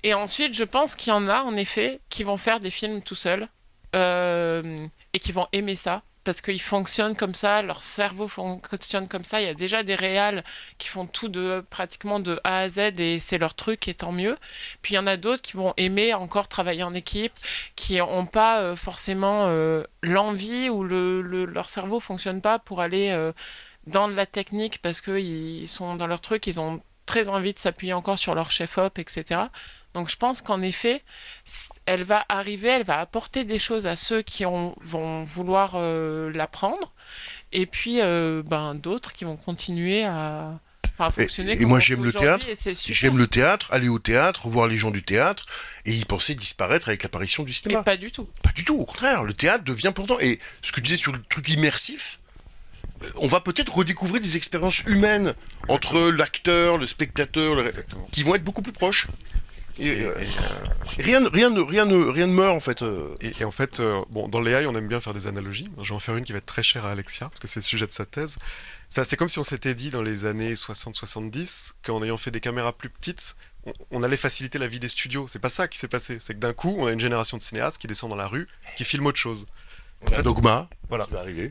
Speaker 6: Et ensuite, je pense qu'il y en a en effet qui vont faire des films tout seuls et qui vont aimer ça parce qu'ils fonctionnent comme ça, leur cerveau fonctionne comme ça. Il y a déjà des réals qui font tout de pratiquement de A à Z et c'est leur truc et tant mieux. Puis il y en a d'autres qui vont aimer encore travailler en équipe, qui n'ont pas euh, forcément euh, l'envie ou le, leur cerveau fonctionne pas pour aller euh, dans la technique parce qu'ils sont dans leur truc, ils ont très envie de s'appuyer encore sur leur chef-op, etc. Donc je pense qu'en effet, elle va arriver, elle va apporter des choses à ceux qui vont vouloir euh, l'apprendre, et puis euh, ben, d'autres qui vont continuer à, fonctionner.
Speaker 2: Et, et moi j'aime le théâtre, j'aime le théâtre, aller au théâtre, voir les gens du théâtre, et y penser disparaître avec l'apparition du cinéma.
Speaker 6: Mais pas du tout.
Speaker 2: Pas du tout, au contraire, le théâtre devient important. Et ce que tu disais sur le truc immersif, on va peut-être redécouvrir des expériences humaines entre l'acteur, le spectateur, qui vont être beaucoup plus proches. Euh, rien, rien, rien, rien ne meurt en fait. Euh.
Speaker 4: Et, en fait, euh, bon, dans l'AI, on aime bien faire des analogies. Je vais en faire une qui va être très chère à Alexia, parce que c'est le sujet de sa thèse. C'est comme si on s'était dit dans les années 60-70 qu'en ayant fait des caméras plus petites, on, allait faciliter la vie des studios. C'est pas ça qui s'est passé. C'est que d'un coup, on a une génération de cinéastes qui descend dans la rue, qui filment autre chose.
Speaker 2: Un dogma.
Speaker 4: Voilà.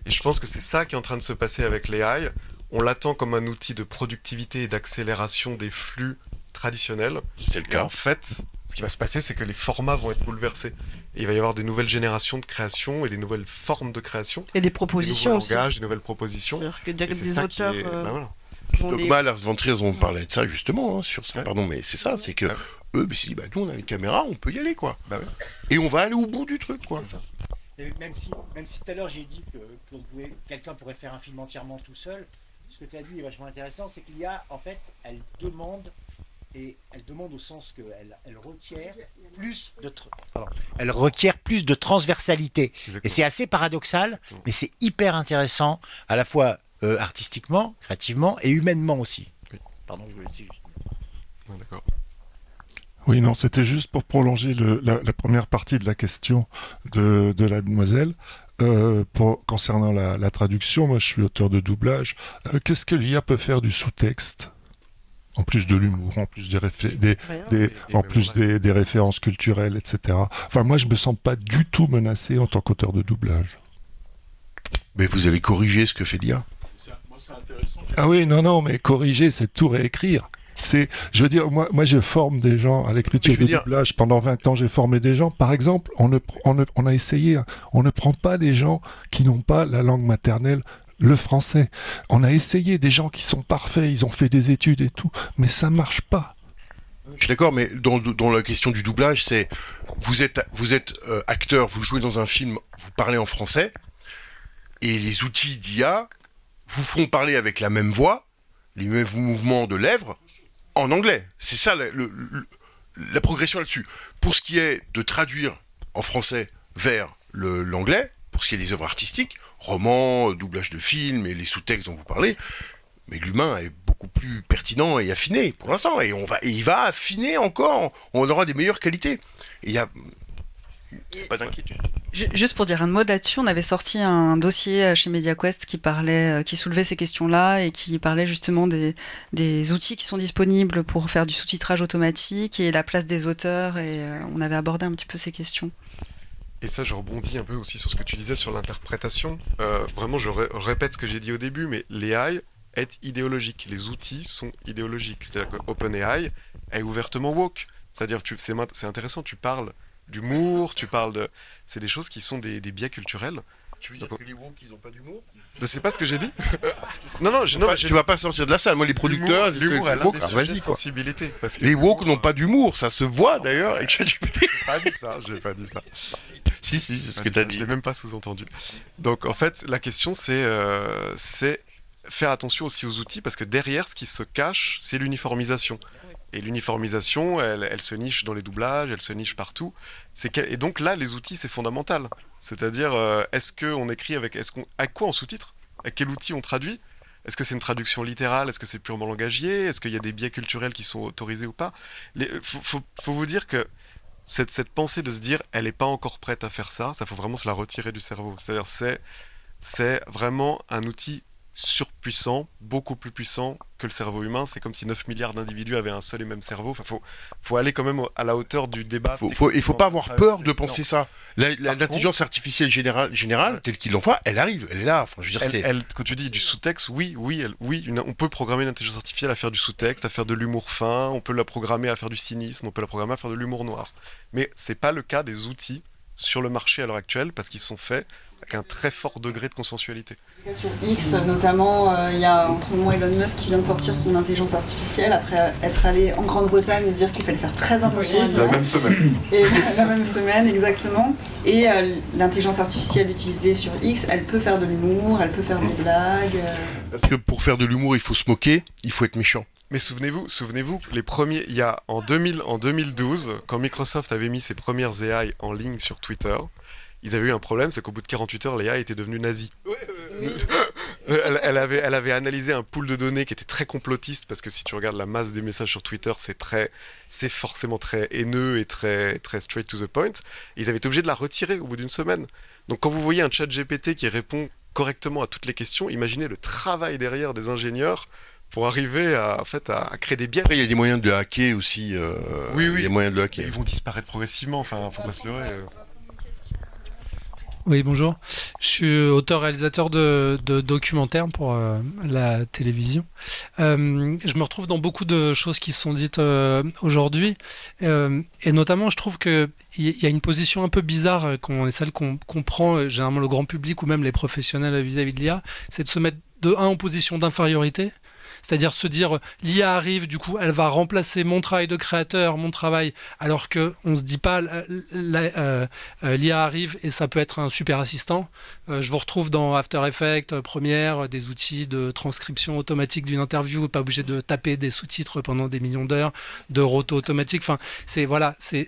Speaker 4: Et je pense que c'est ça qui est en train de se passer avec l'AI. On l'attend comme un outil de productivité et d'accélération des flux traditionnel.
Speaker 2: C'est le cas.
Speaker 4: en fait, ce qui va se passer, c'est que les formats vont être bouleversés. Et il va y avoir des nouvelles générations de création et des nouvelles formes de création.
Speaker 3: Et des propositions
Speaker 4: des
Speaker 3: aussi.
Speaker 4: langages, des nouvelles propositions.
Speaker 3: Que des auteurs.
Speaker 4: Euh,
Speaker 2: bah Dogma, Lars von Trier, on parlait de ça justement, hein, sur ça, pardon, mais c'est ça, c'est que eux, bah, dit, bah, nous on a les caméras, on peut y aller, quoi. Bah et on va aller au bout du truc, quoi.
Speaker 5: Même si, même si tout à l'heure j'ai dit que, quelqu'un pourrait faire un film entièrement tout seul, ce que tu as dit est vachement intéressant, c'est qu'il y a, en fait, elle demande et elle demande au sens qu'elle elle requiert plus de elle requiert plus de transversalité. Et c'est assez paradoxal, mais c'est hyper intéressant à la fois euh, artistiquement, créativement et humainement aussi. Pardon, je voulais dire.
Speaker 8: D'accord. Oui, non, c'était juste pour prolonger la, première partie de la question de, la demoiselle. Euh, concernant la, traduction, moi je suis auteur de doublage. Euh, qu'est-ce que l'IA peut faire du sous-texte en plus de l'humour, en plus des, des, en plus des, références culturelles, etc. Enfin, moi, je me sens pas du tout menacé en tant qu'auteur de doublage.
Speaker 2: Mais vous avez corrigé ce que fait l'IA.
Speaker 8: Ah oui, non, non, mais corriger, c'est tout réécrire. C'est, je veux dire, moi, moi, je forme des gens à l'écriture de doublage. Pendant 20 ans, j'ai formé des gens. Par exemple, on, ne, on, on a essayé, hein. on ne prend pas des gens qui n'ont pas la langue maternelle le français. On a essayé des gens qui sont parfaits, ils ont fait des études et tout, mais ça marche pas.
Speaker 2: Je suis d'accord, mais dans, la question du doublage, c'est vous êtes vous êtes euh, acteur, vous jouez dans un film, vous parlez en français, et les outils d'IA vous font parler avec la même voix, les mêmes mouvements de lèvres, en anglais. C'est ça la progression là-dessus. Pour ce qui est de traduire en français vers l'anglais, pour ce qui est des œuvres artistiques, romans, doublage de films et les sous-textes dont vous parlez, mais l'humain est beaucoup plus pertinent et affiné pour l'instant, et on va, il va affiner encore. On aura des meilleures qualités. il y a pas d'inquiétude.
Speaker 1: Juste pour dire un mot là-dessus, on avait sorti un dossier euh, chez MediaQuest qui parlait, euh, qui soulevait ces questions-là et qui parlait justement des, des, outils qui sont disponibles pour faire du sous-titrage automatique et la place des auteurs. Et on avait abordé un petit peu ces questions.
Speaker 4: Et ça, je rebondis un peu aussi sur ce que tu disais sur l'interprétation. Euh, vraiment, je répète ce que j'ai dit au début, mais l'AI est idéologique. Les outils sont idéologiques. C'est-à-dire que OpenAI est ouvertement woke. C'est-à-dire que c'est intéressant, tu parles d'humour, tu parles de... C'est des choses qui sont des, des biais culturels.
Speaker 2: Tu veux dire que les woke, ils n'ont pas d'humour?
Speaker 4: Je sais pas ce que j'ai dit.
Speaker 2: non, non, je, tu vas pas sortir de la salle. Moi, les producteurs,
Speaker 4: l'humour, vas-y, sensibilité.
Speaker 2: Parce que les woke n'ont pas d'humour, ça se voit d'ailleurs.
Speaker 4: J'ai pas dit ça, j'ai pas dit ça.
Speaker 2: Si, si, c'est ce que tu as dit.
Speaker 4: Je l'ai même pas sous-entendu. Donc, en fait, la question, c'est euh, c'est faire attention aussi aux outils parce que derrière, ce qui se cache, c'est l'uniformisation. Et l'uniformisation, elle, se niche dans les doublages, elle se niche partout. Et donc là, les outils, c'est fondamental. C'est-à-dire, euh, est-ce qu'on écrit avec. À quoi on sous-titre? À quel outil on traduit? Est-ce que c'est une traduction littérale? Est-ce que c'est purement langagier? Est-ce qu'il y a des biais culturels qui sont autorisés ou pas? Il faut, vous dire que cette, pensée de se dire, elle n'est pas encore prête à faire ça, ça faut vraiment se la retirer du cerveau. C'est-à-dire, c'est, c'est vraiment un outil surpuissant, beaucoup plus puissant que le cerveau humain. C'est comme si 9 milliards d'individus avaient un seul et même cerveau. Enfin, faut, faut aller quand même à la hauteur du débat.
Speaker 2: Faut, faut, il faut pas avoir peur de penser ça. L'intelligence artificielle générale, générale telle qu'il l'envoie, elle arrive, elle est là. Enfin, je veux dire,
Speaker 4: elle, quand tu dis du sous-texte, oui, oui, elle, oui, on peut programmer l'intelligence artificielle à faire du sous-texte, à faire de l'humour fin, on peut la programmer à faire du cynisme, on peut la programmer à faire de l'humour noir. Mais c'est pas le cas des outils sur le marché à l'heure actuelle parce qu'ils sont faits avec un très fort degré de consensualité.
Speaker 1: Sur X, notamment, euh, il y a en ce moment Elon Musk qui vient de sortir son intelligence artificielle après être allé en Grande-Bretagne et dire qu'il fallait faire très attention
Speaker 4: La même semaine.
Speaker 1: Et la même semaine, exactement. Et euh, l'intelligence artificielle utilisée sur X, elle peut faire de l'humour, elle peut faire des blagues. Euh.
Speaker 2: Parce que pour faire de l'humour, il faut se moquer, il faut être méchant.
Speaker 4: Mais souvenez-vous, souvenez-vous, les premiers, il y a en, 2000, en 2012, quand Microsoft avait mis ses premières AI en ligne sur Twitter, ils avaient eu un problème, c'est qu'au bout de 48 heures, l'AI était devenue nazie. elle, avait, elle avait analysé un pool de données qui était très complotiste, parce que si tu regardes la masse des messages sur Twitter, c'est très, c'est forcément très haineux et très, très straight to the point. ils avaient été obligés de la retirer au bout d'une semaine. Donc quand vous voyez un chat GPT qui répond correctement à toutes les questions, imaginez le travail derrière des ingénieurs pour arriver à, en fait, à, créer des biais.
Speaker 2: Après, il y a des moyens de le hacker aussi. Euh,
Speaker 4: oui, oui.
Speaker 2: Il y a moyens de hacker.
Speaker 4: Ils vont disparaître progressivement, enfin, faut pas se leurrer.
Speaker 9: Oui, bonjour. Je suis auteur-réalisateur de, documentaires pour euh, la télévision. Euh, je me retrouve dans beaucoup de choses qui sont dites euh, aujourd'hui. et notamment, je trouve qu'il y a une position un peu bizarre, qu'on est celle qu'on prend généralement le grand public ou même les professionnels vis-à-vis de l'IA, c'est de se mettre de un en position d'infériorité C'est-à-dire se dire l'IA arrive, du coup, elle va remplacer mon travail de créateur, mon travail, alors que on se dit pas l'IA arrive et ça peut être un super assistant. je vous retrouve dans After Effects, Premiere, des outils de transcription automatique d'une interview, pas obligé de taper des sous-titres pendant des millions d'heures, de roto automatique. C'est voilà, c'est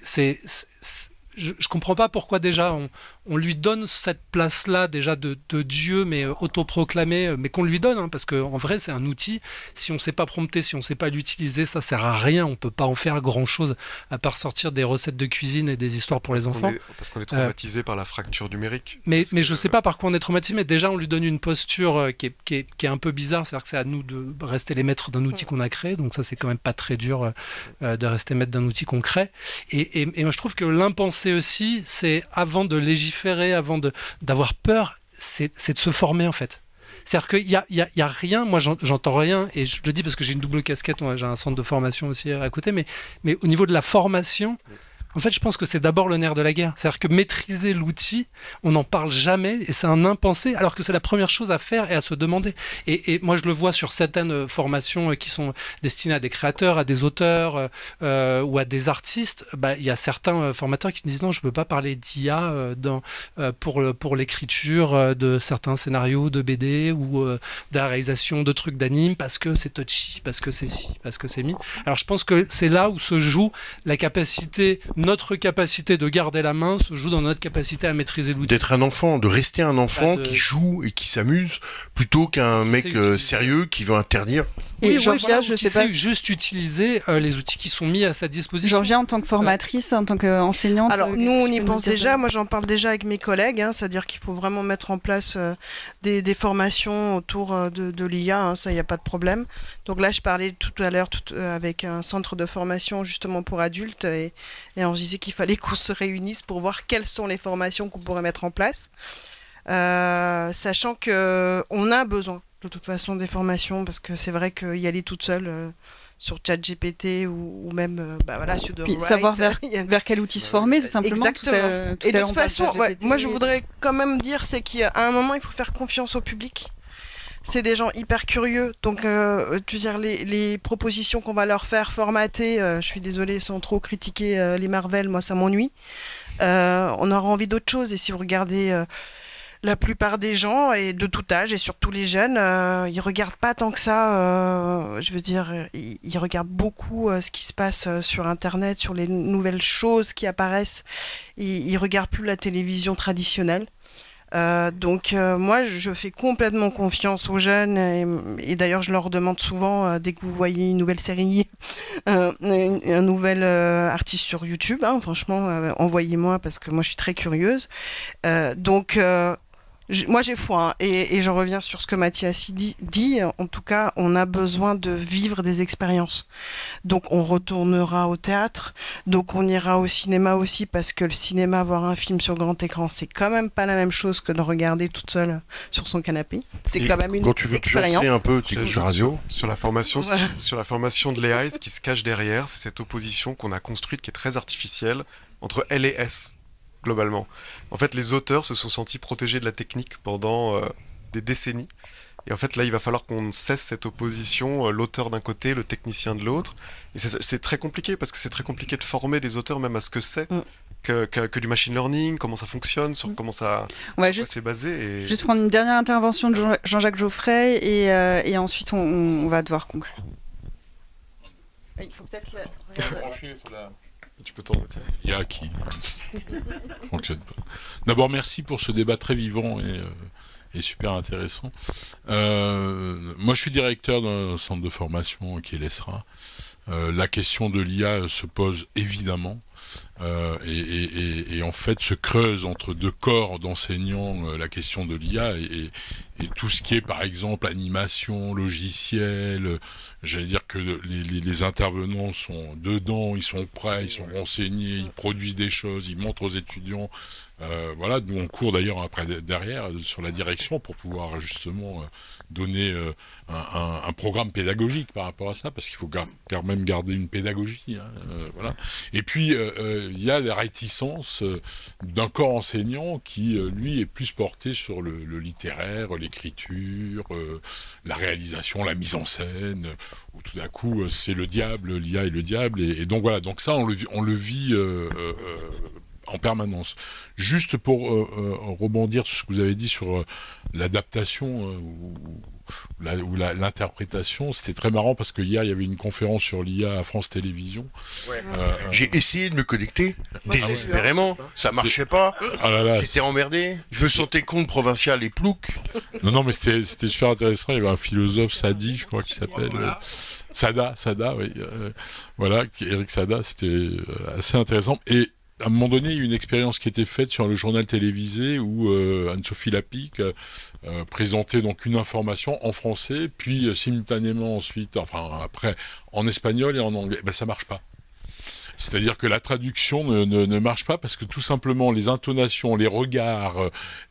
Speaker 9: je, je comprends pas pourquoi déjà on, on lui donne cette place-là déjà de, Dieu, mais euh, autoproclamé, euh, mais qu'on lui donne, hein, parce qu'en vrai c'est un outil. Si on ne sait pas prompter, si on ne sait pas l'utiliser, ça sert à rien. On peut pas en faire grand-chose à part sortir des recettes de cuisine et des histoires pour les enfants.
Speaker 4: parce qu'on est traumatisé par la fracture numérique.
Speaker 9: Mais, mais je ne sais pas par quoi on est traumatisé, mais déjà on lui donne une posture euh, qui est, qui est, qui est un peu bizarre, c'est-à-dire que c'est à nous de rester les maîtres d'un outil qu'on a créé, donc ça c'est quand même pas très dur de rester maître d'un outil qu'on crée. Et, et, et moi je trouve que l'impensé aussi, c'est avant de légiférer avant d'avoir peur, c'est de se former en fait. C'est-à-dire qu'il n'y a, a, a, rien, moi j'entends rien, et je le dis parce que j'ai une double casquette, j'ai un centre de formation aussi à côté, mais, mais au niveau de la formation, en fait, je pense que c'est d'abord le nerf de la guerre. C'est-à-dire que maîtriser l'outil, on n'en parle jamais et c'est un impensé, alors que c'est la première chose à faire et à se demander. Et, moi, je le vois sur certaines euh, formations euh, qui sont destinées à des créateurs, à des auteurs euh, ou à des artistes. Bah, il y a certains formateurs qui disent non, je ne peux pas parler d'IA pour, pour l'écriture de certains scénarios de BD ou de la réalisation de trucs d'anime parce que c'est touchy, parce que c'est ci, parce que c'est mi. Alors, je pense que c'est là où se joue la capacité notre capacité de garder la main se joue dans notre capacité à maîtriser l'outil.
Speaker 2: D'être un enfant, de rester un enfant qui joue et qui s'amuse, plutôt qu'un mec euh, sérieux qui veut interdire.
Speaker 9: Et oui, Georgia, je sais pas. juste utiliser euh, les outils qui sont mis à sa disposition.
Speaker 1: Georgia, en tant que formatrice, en tant qu'enseignante.
Speaker 3: Alors, nous, on y pense déjà. Moi, j'en parle déjà avec mes collègues. Hein, C'est-à-dire qu'il faut vraiment mettre en place euh, des, des, formations autour de, de l'IA. Hein, ça, il n'y a pas de problème. Donc là, je parlais tout à l'heure avec un centre de formation justement pour adultes et, et on se disait qu'il fallait qu'on se réunisse pour voir quelles sont les formations qu'on pourrait mettre en place. Euh, sachant que on a besoin de toute façon des formations parce que c'est vrai qu'y aller toute seule euh, sur ChatGPT ou, ou même euh, bah voilà sur
Speaker 1: Puis savoir vers, vers quel outil se former tout simplement.
Speaker 3: Exactement. et de toute façon, moi je voudrais quand même dire c'est qu'à un moment il faut faire confiance au public c'est des gens hyper curieux. Donc, euh, tu veux dire, les, les propositions qu'on va leur faire formater, euh, je suis désolée, sans trop critiquer euh, les Marvel, moi ça m'ennuie. Euh, on aura envie d'autre chose. Et si vous regardez la plupart des gens, et de tout âge, et surtout les jeunes, ils regardent pas tant que ça. je veux dire, ils, regardent beaucoup ce qui se passe sur Internet, sur les nouvelles choses qui apparaissent. Ils, ils regardent plus la télévision traditionnelle. Euh, donc euh, moi je fais complètement confiance aux jeunes et, d'ailleurs je leur demande souvent euh, dès que vous voyez une nouvelle série, un, un, nouvel artiste sur YouTube, hein, franchement envoyez-moi parce que moi je suis très curieuse. donc moi j'ai foi hein, et, et j'en reviens sur ce que Mathias dit, dit. En tout cas, on a besoin de vivre des expériences. Donc on retournera au théâtre, donc on ira au cinéma aussi parce que le cinéma, voir un film sur grand écran, c'est quand même pas la même chose que de regarder toute seule sur son canapé. C'est quand même une
Speaker 2: quand tu veux
Speaker 3: expérience.
Speaker 2: un peu tes radio
Speaker 4: sur la formation, sur la formation de l'AI, ce qui se cache derrière, c'est cette opposition qu'on a construite qui est très artificielle entre L et S globalement. En fait, les auteurs se sont sentis protégés de la technique pendant euh, des décennies. Et en fait, là, il va falloir qu'on cesse cette opposition, euh, l'auteur d'un côté, le technicien de l'autre. Et c'est très compliqué, parce que c'est très compliqué de former des auteurs même à ce que c'est. Mm. Que, que, du machine learning, comment ça fonctionne, sur mm. comment ça
Speaker 1: c'est
Speaker 4: basé. Et...
Speaker 1: Juste prendre une dernière intervention de Jean-Jacques Geoffrey et, euh, et ensuite on, on, va devoir conclure. Il faut peut-être
Speaker 4: la... Tu peux t'en
Speaker 10: Il y a qui fonctionne pas. D'abord, merci pour ce débat très vivant et, euh, et super intéressant. Euh, moi, je suis directeur d'un centre de formation qui est l'ESRA. Euh, la question de l'IA se pose évidemment. Euh, et, en fait se creuse entre deux corps d'enseignants euh, la question de l'IA et, tout ce qui est par exemple animation, logiciel, j'allais dire que les, les, intervenants sont dedans, ils sont prêts, ils sont renseignés, ils produisent des choses, ils montrent aux étudiants. Euh, voilà, nous on court d'ailleurs après derrière sur la direction pour pouvoir justement donner euh, un, programme pédagogique par rapport à ça, parce qu'il faut quand même garder une pédagogie. Hein, euh, voilà. Et puis il y a la réticence d'un corps enseignant qui, lui, est plus porté sur le, littéraire, l'écriture, la réalisation, la mise en scène, où tout d'un coup, c'est le diable, l'IA et le diable. Et, donc voilà, donc ça, on le vit en permanence. Juste pour euh, euh, rebondir sur ce que vous avez dit sur euh, l'adaptation ou, l'interprétation, c'était très marrant parce que hier il y avait une conférence sur l'IA à France Télévisions.
Speaker 2: J'ai essayé de me connecter ah désespérément, ça marchait pas. Ah J'étais emmerdé. Je sentais compte provincial et plouc.
Speaker 10: Non non mais c'était super intéressant. Il y avait un philosophe Sadi, je crois, qui s'appelle. Sada, Sada, oui, voilà, Eric Sada, c'était assez intéressant. Et à un moment donné, il y a une expérience qui était faite sur le journal télévisé où euh, Anne-Sophie Lapic euh, euh, présentait donc une information en français, puis simultanément ensuite, enfin après, en espagnol et en anglais. Ben, ça marche pas. C'est-à-dire que la traduction ne, marche pas parce que tout simplement les intonations, les regards,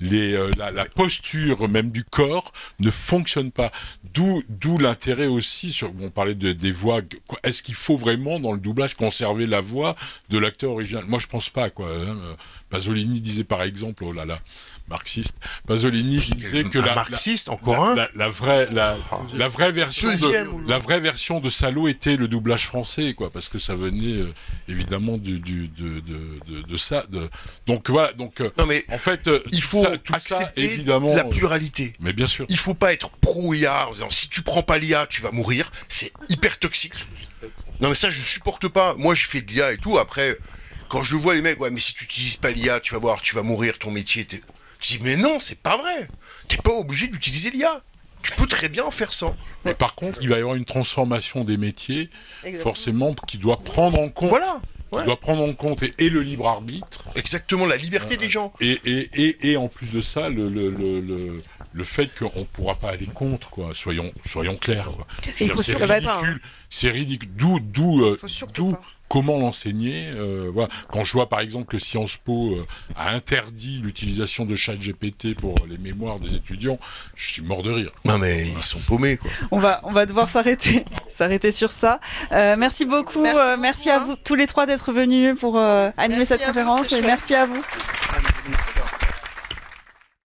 Speaker 10: les, euh, la, posture même du corps ne fonctionnent pas. D'où, d'où l'intérêt aussi, sur, on parlait de, des voix, est-ce qu'il faut vraiment dans le doublage conserver la voix de l'acteur original? Moi je pense pas. quoi. Hein. Pasolini disait par exemple, oh là là, marxiste. Pasolini disait que la,
Speaker 2: marxiste encore
Speaker 10: la, la, vraie la, la vraie version de la vraie version de Salo était le doublage français quoi parce que ça venait euh, évidemment du, du de, de, de, ça de, donc voilà donc euh,
Speaker 2: non mais
Speaker 10: en fait euh,
Speaker 2: il faut accepter évidemment la pluralité.
Speaker 10: mais bien sûr.
Speaker 2: Il faut pas être pro IA en disant si tu prends pas l'IA tu vas mourir c'est hyper toxique. Non mais ça je supporte pas. Moi je fais de l'IA et tout. Après quand je vois les mecs, ouais, mais si tu n'utilises pas l'IA, tu vas voir, tu vas mourir, ton métier. Tu dis, mais non, c'est pas vrai. T'es pas obligé d'utiliser l'IA. Tu peux très bien faire ça.
Speaker 10: Mais par contre, il va y avoir une transformation des métiers, forcément, qui doit prendre en compte.
Speaker 2: Voilà.
Speaker 10: Qui doit prendre en compte et, le libre arbitre.
Speaker 2: Exactement, la liberté des gens.
Speaker 10: Et, et, et, en plus de ça, le, le, le, le fait qu'on ne pourra pas aller contre, quoi. Soyons, soyons clairs. C'est ridicule. C'est ridicule. D'où, d'où, euh, d'où comment l'enseigner. Euh, voilà. Quand je vois par exemple que Sciences Po euh, a interdit l'utilisation de ChatGPT pour les mémoires des étudiants, je suis mort de rire.
Speaker 2: Non mais ils sont paumés quoi.
Speaker 1: On va on va devoir s'arrêter s'arrêter sur ça. Euh, merci beaucoup, merci, à vous tous les trois d'être venus pour animer cette conférence et merci à vous.